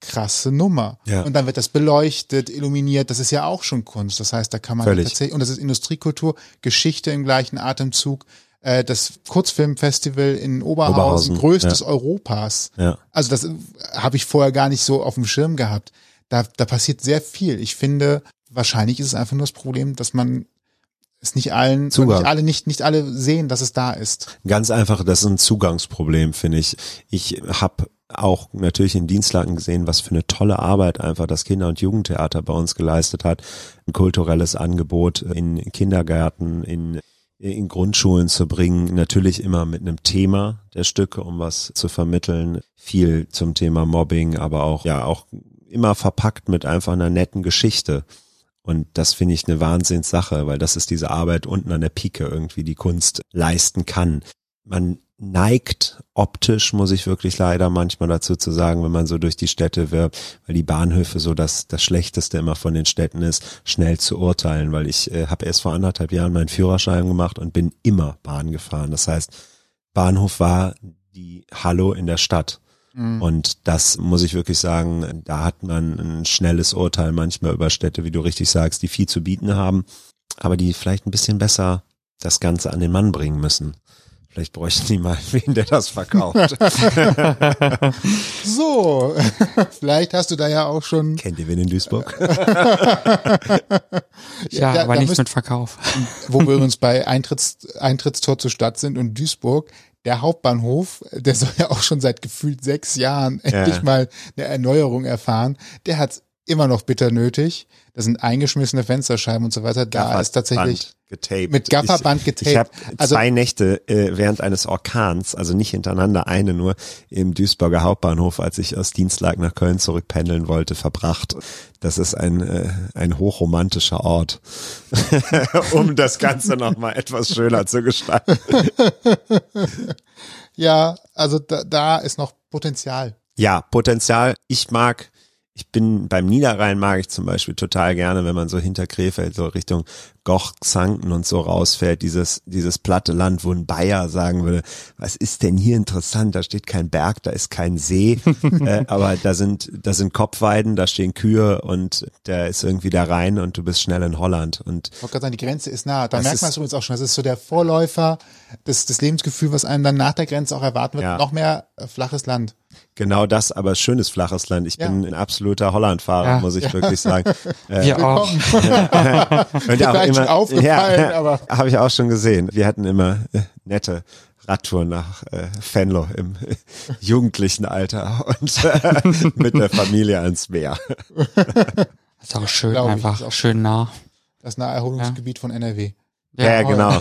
krasse Nummer. Ja. Und dann wird das beleuchtet, illuminiert, das ist ja auch schon Kunst. Das heißt, da kann man Völlig. tatsächlich, und das ist Industriekultur, Geschichte im gleichen Atemzug. Äh, das Kurzfilmfestival in Oberhausen, Oberhausen größtes ja. Europas. Ja. Also das habe ich vorher gar nicht so auf dem Schirm gehabt. Da, da passiert sehr viel. Ich finde, wahrscheinlich ist es einfach nur das Problem, dass man es nicht allen, Zugang. nicht alle nicht nicht alle sehen, dass es da ist. Ganz einfach, das ist ein Zugangsproblem, finde ich. Ich habe auch natürlich in Dienstlagen gesehen, was für eine tolle Arbeit einfach das Kinder- und Jugendtheater bei uns geleistet hat. Ein kulturelles Angebot in Kindergärten, in, in Grundschulen zu bringen. Natürlich immer mit einem Thema der Stücke, um was zu vermitteln. Viel zum Thema Mobbing, aber auch, ja, auch immer verpackt mit einfach einer netten Geschichte. Und das finde ich eine Wahnsinnssache, weil das ist diese Arbeit unten an der Pike irgendwie die Kunst leisten kann. Man neigt optisch, muss ich wirklich leider manchmal dazu zu sagen, wenn man so durch die Städte wirbt, weil die Bahnhöfe so das, das Schlechteste immer von den Städten ist, schnell zu urteilen, weil ich äh, habe erst vor anderthalb Jahren meinen Führerschein gemacht und bin immer Bahn gefahren. Das heißt, Bahnhof war die Hallo in der Stadt. Mhm. Und das muss ich wirklich sagen, da hat man ein schnelles Urteil manchmal über Städte, wie du richtig sagst, die viel zu bieten haben, aber die vielleicht ein bisschen besser das Ganze an den Mann bringen müssen Vielleicht bräuchten die mal <laughs> wen, der das verkauft. <laughs> So, <laughs> vielleicht hast du da ja auch schon. Kennt ihr wen in Duisburg? Ja, da- aber da nichts müsst- mit Verkauf. wo wir übrigens bei Eintritts, Eintrittstor zur Stadt sind und Duisburg, der Hauptbahnhof, der soll ja auch schon seit gefühlt sechs Jahren endlich mal eine Erneuerung erfahren. Der hat immer noch bitter nötig. Da sind eingeschmissene Fensterscheiben und so weiter. Da ist tatsächlich Band getaped. mit Gafferband Ich, ich habe getaped. Also- zwei Nächte äh, während eines Orkans, also nicht hintereinander, eine nur im Duisburger Hauptbahnhof, als ich aus Dienstlag nach Köln zurückpendeln wollte, verbracht. Das ist ein, äh, ein hochromantischer Ort, <laughs> um das Ganze nochmal etwas schöner zu gestalten. <laughs> ja, also da, da ist noch Potenzial. Ja, Potenzial. Ich mag, ich bin beim Niederrhein mag ich zum Beispiel total gerne, wenn man so hinter Krefeld so Richtung Goch, Xanten und so rausfährt, dieses, dieses platte Land, wo ein Bayer sagen würde, was ist denn hier interessant? Da steht kein Berg, da ist kein See, <laughs> äh, aber da sind, da sind Kopfweiden, da stehen Kühe und da ist irgendwie der Rhein und du bist schnell in Holland und Ich wollte gerade sagen, die Grenze ist nah. Da merkt man es übrigens auch schon. Das ist so der Vorläufer des, des Lebensgefühls, was einem dann nach der Grenze auch erwarten wird. Ja. Noch mehr äh, flaches Land. Genau das, aber schönes flaches Land. Ich Ja. bin ein absoluter Hollandfahrer, Ja. muss ich wirklich sagen. <laughs> Äh, Wir auch. <laughs> <laughs> Und Vielleicht schon aufgefallen, aber- habe ich auch schon gesehen. Wir hatten immer äh, nette Radtouren nach äh, Venlo im äh, jugendlichen Alter und äh, mit der Familie ans Meer. Ist auch schön, Glaub ich, einfach ist auch- schön nah. Das Naherholungsgebiet von NRW. Ja, oh genau.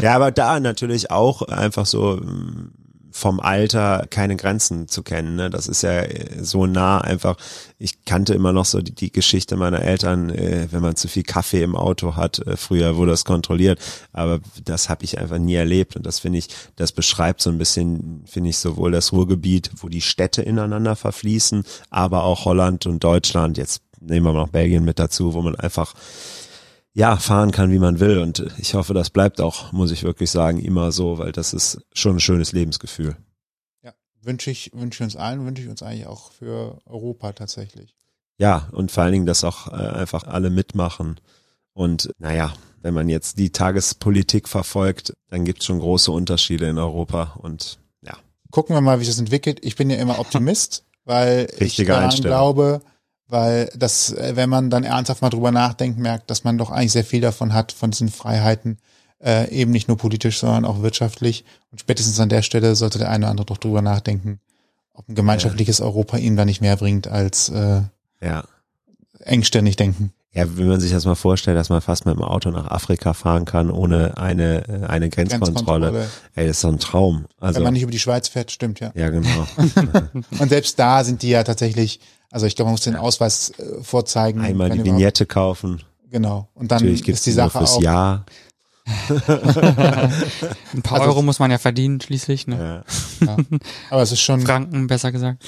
ja, aber da natürlich auch einfach so mm, vom Alter keine Grenzen zu kennen. Ne? Das ist ja äh, so nah einfach. Ich kannte immer noch so die, die Geschichte meiner Eltern, äh, wenn man zu viel Kaffee im Auto hat. Äh, früher wurde das kontrolliert, aber das habe ich einfach nie erlebt. Und das finde ich, das beschreibt so ein bisschen, finde ich, sowohl das Ruhrgebiet, wo die Städte ineinander verfließen, aber auch Holland und Deutschland. Jetzt nehmen wir noch Belgien mit dazu, wo man einfach ja, fahren kann, wie man will. Und ich hoffe, das bleibt auch, muss ich wirklich sagen, immer so, weil das ist schon ein schönes Lebensgefühl. Ja, wünsche ich, wünsche ich uns allen, wünsche ich uns eigentlich auch für Europa tatsächlich. Ja, und vor allen Dingen, dass auch äh, einfach alle mitmachen. Und naja, wenn man jetzt die Tagespolitik verfolgt, dann gibt es schon große Unterschiede in Europa. Und ja, Gucken wir mal, wie sich das entwickelt. Ich bin ja immer Optimist, <laughs> weil ich Richtige daran Einstellung. glaube, weil das, äh, wenn man dann ernsthaft mal drüber nachdenkt, merkt, dass man doch eigentlich sehr viel davon hat, von diesen Freiheiten, äh, eben nicht nur politisch, sondern auch wirtschaftlich. Und spätestens an der Stelle sollte der eine oder andere doch drüber nachdenken, ob ein gemeinschaftliches Europa ihm da nicht mehr bringt als äh, ja. engständig denken. Ja, wenn man sich das mal vorstellt, dass man fast mit dem Auto nach Afrika fahren kann, ohne eine, äh, eine Grenzkontrolle. Grenzkontrolle. Ey, das ist doch ein Traum. Also, Wenn man nicht über die Schweiz fährt, stimmt ja. ja, genau. <laughs> <laughs> Und selbst da sind die ja tatsächlich, also ich glaube, man muss den Ausweis äh, vorzeigen. Einmal die überhaupt- Vignette kaufen. Genau. Und dann Natürlich ist die Sache fürs auch. Jahr. <laughs> Ein paar Also- Euro muss man ja verdienen, schließlich. Ne? Ja. Ja. <laughs> Aber es ist schon, Franken, besser gesagt.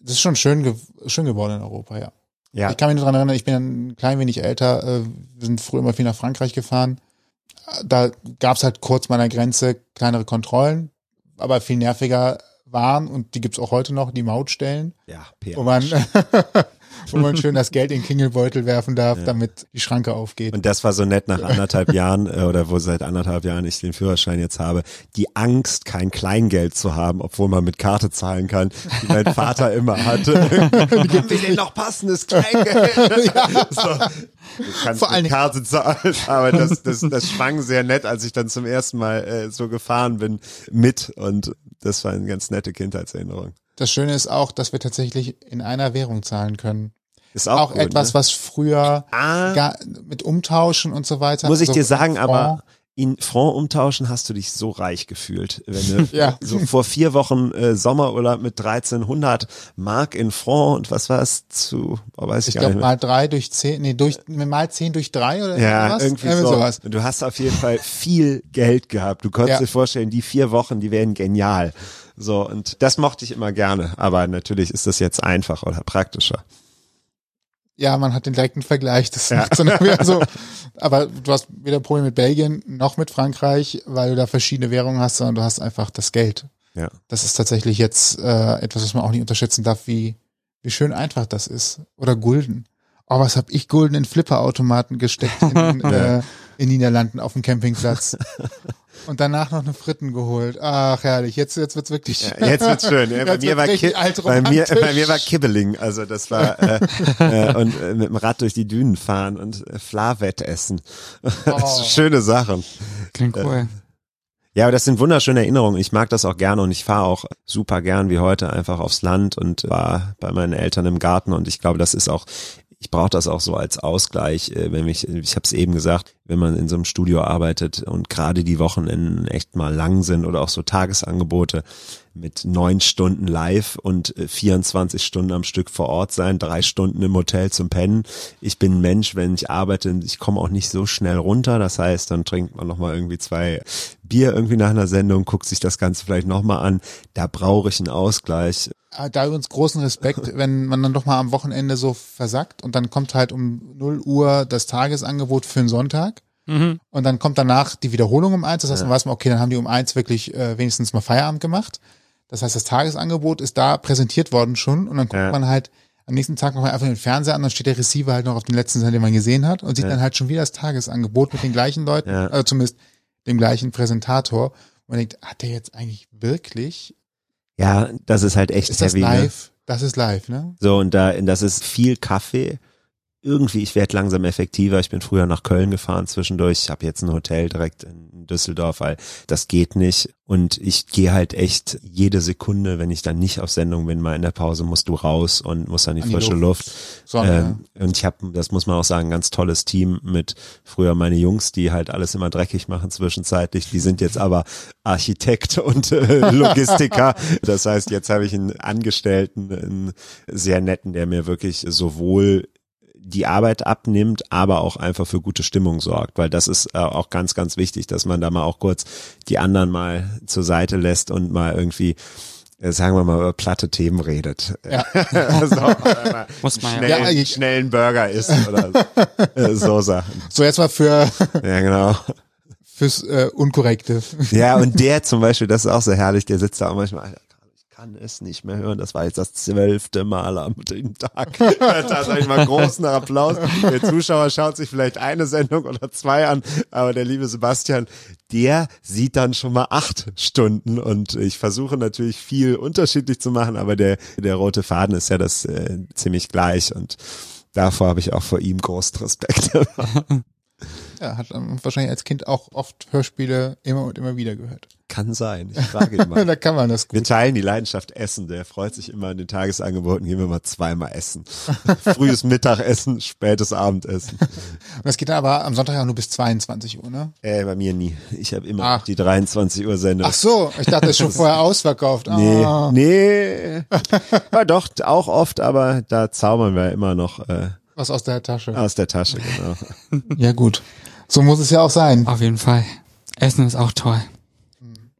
das ist schon schön, ge schön geworden in Europa, ja. Ja. Ich kann mich nur daran erinnern, ich bin ein klein wenig älter, äh, wir sind früher immer viel nach Frankreich gefahren. Da gab's halt kurz mal an der Grenze kleinere Kontrollen, aber viel nerviger waren, und die gibt's auch heute noch, die Mautstellen, Ja, wo man, <laughs> wo man schön das Geld in den Klingelbeutel werfen darf, Ja. damit die Schranke aufgeht. Und das war so nett nach anderthalb Jahren äh, oder wo seit anderthalb Jahren ich den Führerschein jetzt habe, die Angst, kein Kleingeld zu haben, obwohl man mit Karte zahlen kann, die mein Vater immer hatte. <laughs> Haben wir denn noch passendes Kleingeld? <laughs> so. Du kannst Vor mit Karte zahlen, aber das, das, das schwang sehr nett, als ich dann zum ersten Mal äh, so gefahren bin mit und das war eine ganz nette Kindheitserinnerung. Das Schöne ist auch, dass wir tatsächlich in einer Währung zahlen können. Ist auch, Auch, gut, etwas, ne? was früher Ah. mit Umtauschen und so weiter. Muss ich also dir sagen, Franc, aber in Franc umtauschen hast du dich so reich gefühlt. Wenn du <laughs> Ja. so vor vier Wochen äh, Sommerurlaub mit 1300 Mark in Franc und was war es zu, oh, weiß ich, Ich gar glaube nicht mehr. mal drei durch zehn, nee, durch, mal zehn durch drei oder Ja, sowas. irgendwie Irgendwie so. sowas. Du hast auf jeden Fall viel Geld gehabt. Du konntest Ja. dir vorstellen, die vier Wochen, die wären genial. So, und das mochte ich immer gerne. Aber natürlich ist das jetzt einfacher oder praktischer. Ja, man hat den direkten Vergleich. Das wieder so. <laughs> Aber du hast weder Problem mit Belgien noch mit Frankreich, weil du da verschiedene Währungen hast, sondern du hast einfach das Geld. Ja. Das ist tatsächlich jetzt äh, etwas, was man auch nicht unterschätzen darf, wie, wie schön einfach das ist. Oder Gulden. Oh, was hab ich Gulden in Flipperautomaten gesteckt in, <laughs> äh, in Niederlanden auf dem Campingplatz. <laughs> Und danach noch eine Fritten geholt. Ach, herrlich. Jetzt, jetzt wird's wirklich. Ja, jetzt wird's schön. Ja, <laughs> bei, Jetzt mir war bei, mir, bei mir war Kibbeling. Also das war <laughs> äh, äh, und äh, mit dem Rad durch die Dünen fahren und äh, Flavett essen. Oh. Schöne Sachen. Klingt cool. Ja, aber das sind wunderschöne Erinnerungen. Ich mag das auch gerne und ich fahre auch super gern wie heute einfach aufs Land und war bei meinen Eltern im Garten und ich glaube, das ist auch ich brauche das auch so als Ausgleich, äh, wenn ich, ich habe es eben gesagt, wenn man in so einem Studio arbeitet und gerade die Wochenenden echt mal lang sind oder auch so Tagesangebote mit neun Stunden live und äh, 24 Stunden am Stück vor Ort sein, drei Stunden im Hotel zum Pennen. Ich bin ein Mensch, wenn ich arbeite, ich komme auch nicht so schnell runter. Das heißt, dann trinkt man nochmal irgendwie zwei Bier irgendwie nach einer Sendung, guckt sich das Ganze vielleicht nochmal an. Da brauche ich einen Ausgleich. Da übrigens großen Respekt, <laughs> wenn man dann doch mal am Wochenende so versackt und dann kommt halt um 0 Uhr das Tagesangebot für den Sonntag. Mhm. Und dann kommt danach die Wiederholung um eins. Das heißt, dann weiß man, okay, dann haben die um eins wirklich äh, wenigstens mal Feierabend gemacht. Das heißt, das Tagesangebot ist da präsentiert worden schon und dann guckt Ja. man halt am nächsten Tag nochmal einfach den Fernseher an, dann steht der Receiver halt noch auf den letzten Sender, den man gesehen hat und sieht dann halt schon wieder das Tagesangebot mit den gleichen Leuten, Ja. also zumindest dem gleichen Präsentator. Und man denkt, hat der jetzt eigentlich wirklich, Ja, das ist halt echt ist das heavy. Ne? live? Das ist live, ne? So, und da, das ist viel Kaffee. Irgendwie, ich werde langsam effektiver. Ich bin früher nach Köln gefahren zwischendurch. Ich habe jetzt ein Hotel direkt in Düsseldorf, weil das geht nicht. Und ich gehe halt echt jede Sekunde, wenn ich dann nicht auf Sendung bin, mal in der Pause, musst du raus und musst an die An die frische Luft. Luft. Sonne. Ähm, und ich habe, das muss man auch sagen, ein ganz tolles Team mit früher meine Jungs, die halt alles immer dreckig machen zwischenzeitlich. Die sind jetzt aber Architekt und äh, <laughs> Logistiker. Das heißt, jetzt habe ich einen Angestellten, einen sehr netten, der mir wirklich sowohl die Arbeit abnimmt, aber auch einfach für gute Stimmung sorgt, weil das ist äh, auch ganz, ganz wichtig, dass man da mal auch kurz die anderen mal zur Seite lässt und mal irgendwie äh, sagen wir mal, über platte Themen redet. Ja. <laughs> also, mal <laughs> Muss man schnell, Ja, ich- schnell einen Burger isst oder so, <laughs> äh, so Sachen. So, jetzt mal für, Ja, genau. fürs äh, Unkorrekte. Ja, und der zum Beispiel, das ist auch so herrlich, der sitzt da auch manchmal, kann es nicht mehr hören, das war jetzt das zwölfte Mal am Tag. <laughs> Da sag ich mal großen Applaus. Der Zuschauer schaut sich vielleicht eine Sendung oder zwei an, aber der liebe Sebastian, der sieht dann schon mal acht Stunden und ich versuche natürlich viel unterschiedlich zu machen, aber der, der rote Faden ist ja das äh, ziemlich gleich und davor habe ich auch vor ihm großen Respekt. <laughs> Ja, hat ähm, wahrscheinlich als Kind auch oft Hörspiele immer und immer wieder gehört. Kann sein, ich frage ihn <laughs> mal. da kann man das Wir gut. teilen die Leidenschaft Essen. Der freut sich immer an den Tagesangeboten. Gehen wir mal zweimal essen. <laughs> Frühes Mittagessen, spätes Abendessen. <laughs> Und das geht dann aber am Sonntag auch nur bis 22 Uhr, ne? Äh, bei mir nie. Ich habe immer Ach. die 23 Uhr Sendung. Ach so, ich dachte, das ist schon vorher ausverkauft. Nee, Ah. nee. Ja, doch, auch oft, aber da zaubern wir immer noch äh, Was aus der Tasche. aus der Tasche, genau. <laughs> Ja, gut. So muss es ja auch sein. Auf jeden Fall. Essen ist auch toll.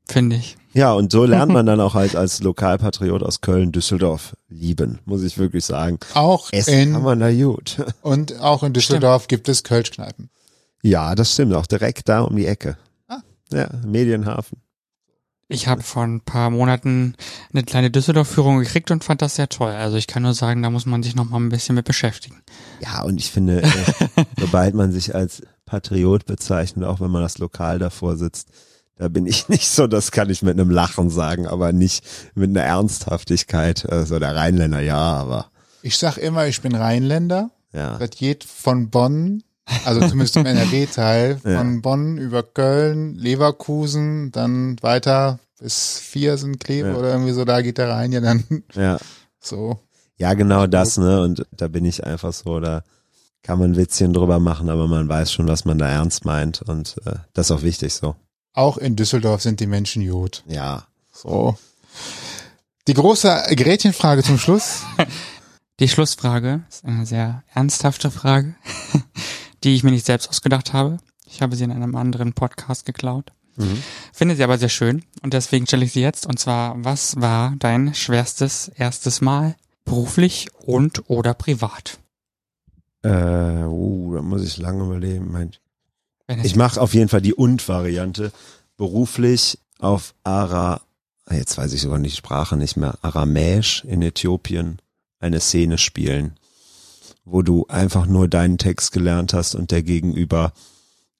Finde ich. Ja, und so lernt man <laughs> dann auch halt als Lokalpatriot aus Köln, Düsseldorf lieben, muss ich wirklich sagen. Auch Essen kann in, man da gut. <laughs> und auch in Düsseldorf gibt es Kölschkneipen. Ja, das stimmt, auch direkt da um die Ecke. Ah. Ja, Medienhafen. Ich habe vor ein paar Monaten eine kleine Düsseldorf-Führung gekriegt und fand das sehr toll. Also ich kann nur sagen, da muss man sich noch mal ein bisschen mit beschäftigen. Ja, und ich finde, äh, <laughs> sobald man sich als Patriot bezeichnet, auch wenn man das Lokal davor sitzt, da bin ich <laughs> nicht so, das kann ich mit einem Lachen sagen, aber nicht mit einer Ernsthaftigkeit. Also der Rheinländer, ja, aber Ich sag immer, ich bin Rheinländer. ja. Das geht von Bonn, also zumindest im <laughs> NRW-Teil, Ja. von Bonn über Köln, Leverkusen, dann weiter bis Viersen, Kleve Ja. oder irgendwie so, da geht der Rhein ja dann Ja, <laughs> so. ja, genau das, ne? Und da bin ich einfach so, da kann man Witzchen drüber machen, aber man weiß schon, was man da ernst meint und äh, das ist auch wichtig so. Auch in Düsseldorf sind die Menschen gut. Ja. So. Die große Gretchenfrage zum Schluss. <laughs> Die Schlussfrage ist eine sehr ernsthafte Frage, die ich mir nicht selbst ausgedacht habe. Ich habe sie in einem anderen Podcast geklaut. Mhm. Finde sie aber sehr schön und deswegen stelle ich sie jetzt. Und zwar, was war dein schwerstes erstes Mal beruflich und oder privat? Äh, uh, da muss ich lange überlegen. Mein, Ich mache auf jeden Fall die Und-Variante. Beruflich auf Ara, jetzt weiß ich sogar nicht die Sprache nicht mehr, Aramäisch in Äthiopien eine Szene spielen, wo du einfach nur deinen Text gelernt hast und der Gegenüber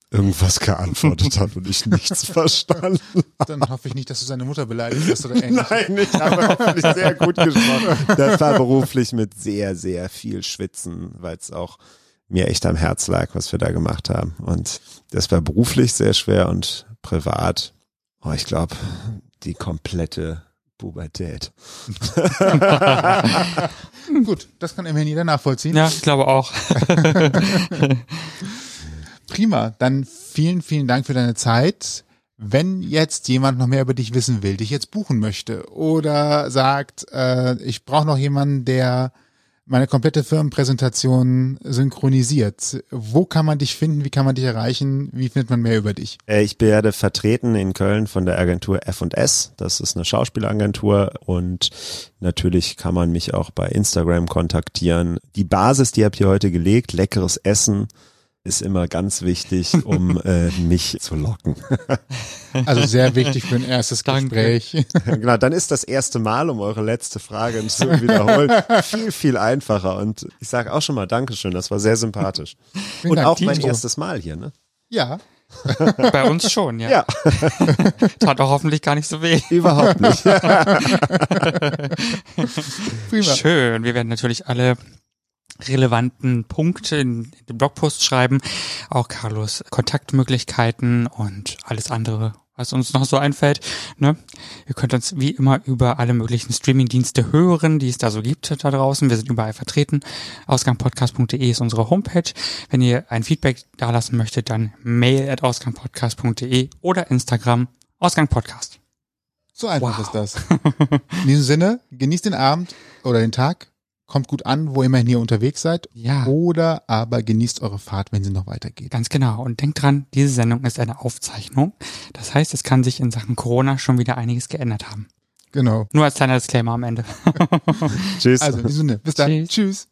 irgendwas geantwortet hat und ich nichts <laughs> verstanden. Dann hoffe ich nicht, dass du seine Mutter beleidigt hast oder ähnlich. <laughs> Nein, ich habe hoffentlich sehr gut gesprochen. Das war beruflich mit sehr, sehr viel Schwitzen, weil es auch mir echt am Herz lag, was wir da gemacht haben. Und das war beruflich sehr schwer und privat, oh, ich glaube, die komplette Pubertät. <laughs> Gut, das kann immerhin jeder nachvollziehen. Ja, ich glaube auch. <laughs> Prima, dann vielen, vielen Dank für deine Zeit. Wenn jetzt jemand noch mehr über dich wissen will, dich jetzt buchen möchte oder sagt, äh, ich brauche noch jemanden, der meine komplette Firmenpräsentation synchronisiert. Wo kann man dich finden? Wie kann man dich erreichen? Wie findet man mehr über dich? Äh, ich werde vertreten in Köln von der Agentur F&S. Das ist eine Schauspielagentur und natürlich kann man mich auch bei Instagram kontaktieren. Die Basis, die habt ihr heute gelegt, leckeres Essen ist immer ganz wichtig, um <laughs> äh, mich zu locken. <laughs> Also sehr wichtig für ein erstes Gespräch. <laughs> genau, dann ist das erste Mal, um eure letzte Frage zu wiederholen, viel, viel einfacher. Und ich sage auch schon mal Dankeschön, das war sehr sympathisch. Vielen Und Dank, auch mein Tito. erstes Mal hier, ne? Ja, Bei uns schon, ja. Ja, Tat auch hoffentlich gar nicht so weh. überhaupt nicht. prima. Schön. Wir werden natürlich alle relevanten Punkte in den Blogpost schreiben, auch Carlos Kontaktmöglichkeiten und alles andere, was uns noch so einfällt. Ne? Ihr könnt uns wie immer über alle möglichen Streamingdienste hören, die es da so gibt da draußen. Wir sind überall vertreten. Ausgangpodcast.de ist unsere Homepage. Wenn ihr ein Feedback dalassen möchtet, dann mail at ausgangpodcast.de oder Instagram Ausgangpodcast. So einfach Wow. ist das. <laughs> In diesem Sinne, genießt den Abend oder den Tag, kommt gut an, wo immerhin ihr unterwegs seid. Ja. Oder aber genießt eure Fahrt, wenn sie noch weitergeht. Ganz genau. Und denkt dran, diese Sendung ist eine Aufzeichnung. Das heißt, es kann sich in Sachen Corona schon wieder einiges geändert haben. Genau. Nur als kleiner Disclaimer am Ende. <laughs> Tschüss. Also in diesem Sinne, bis dann. Tschüss. Tschüss.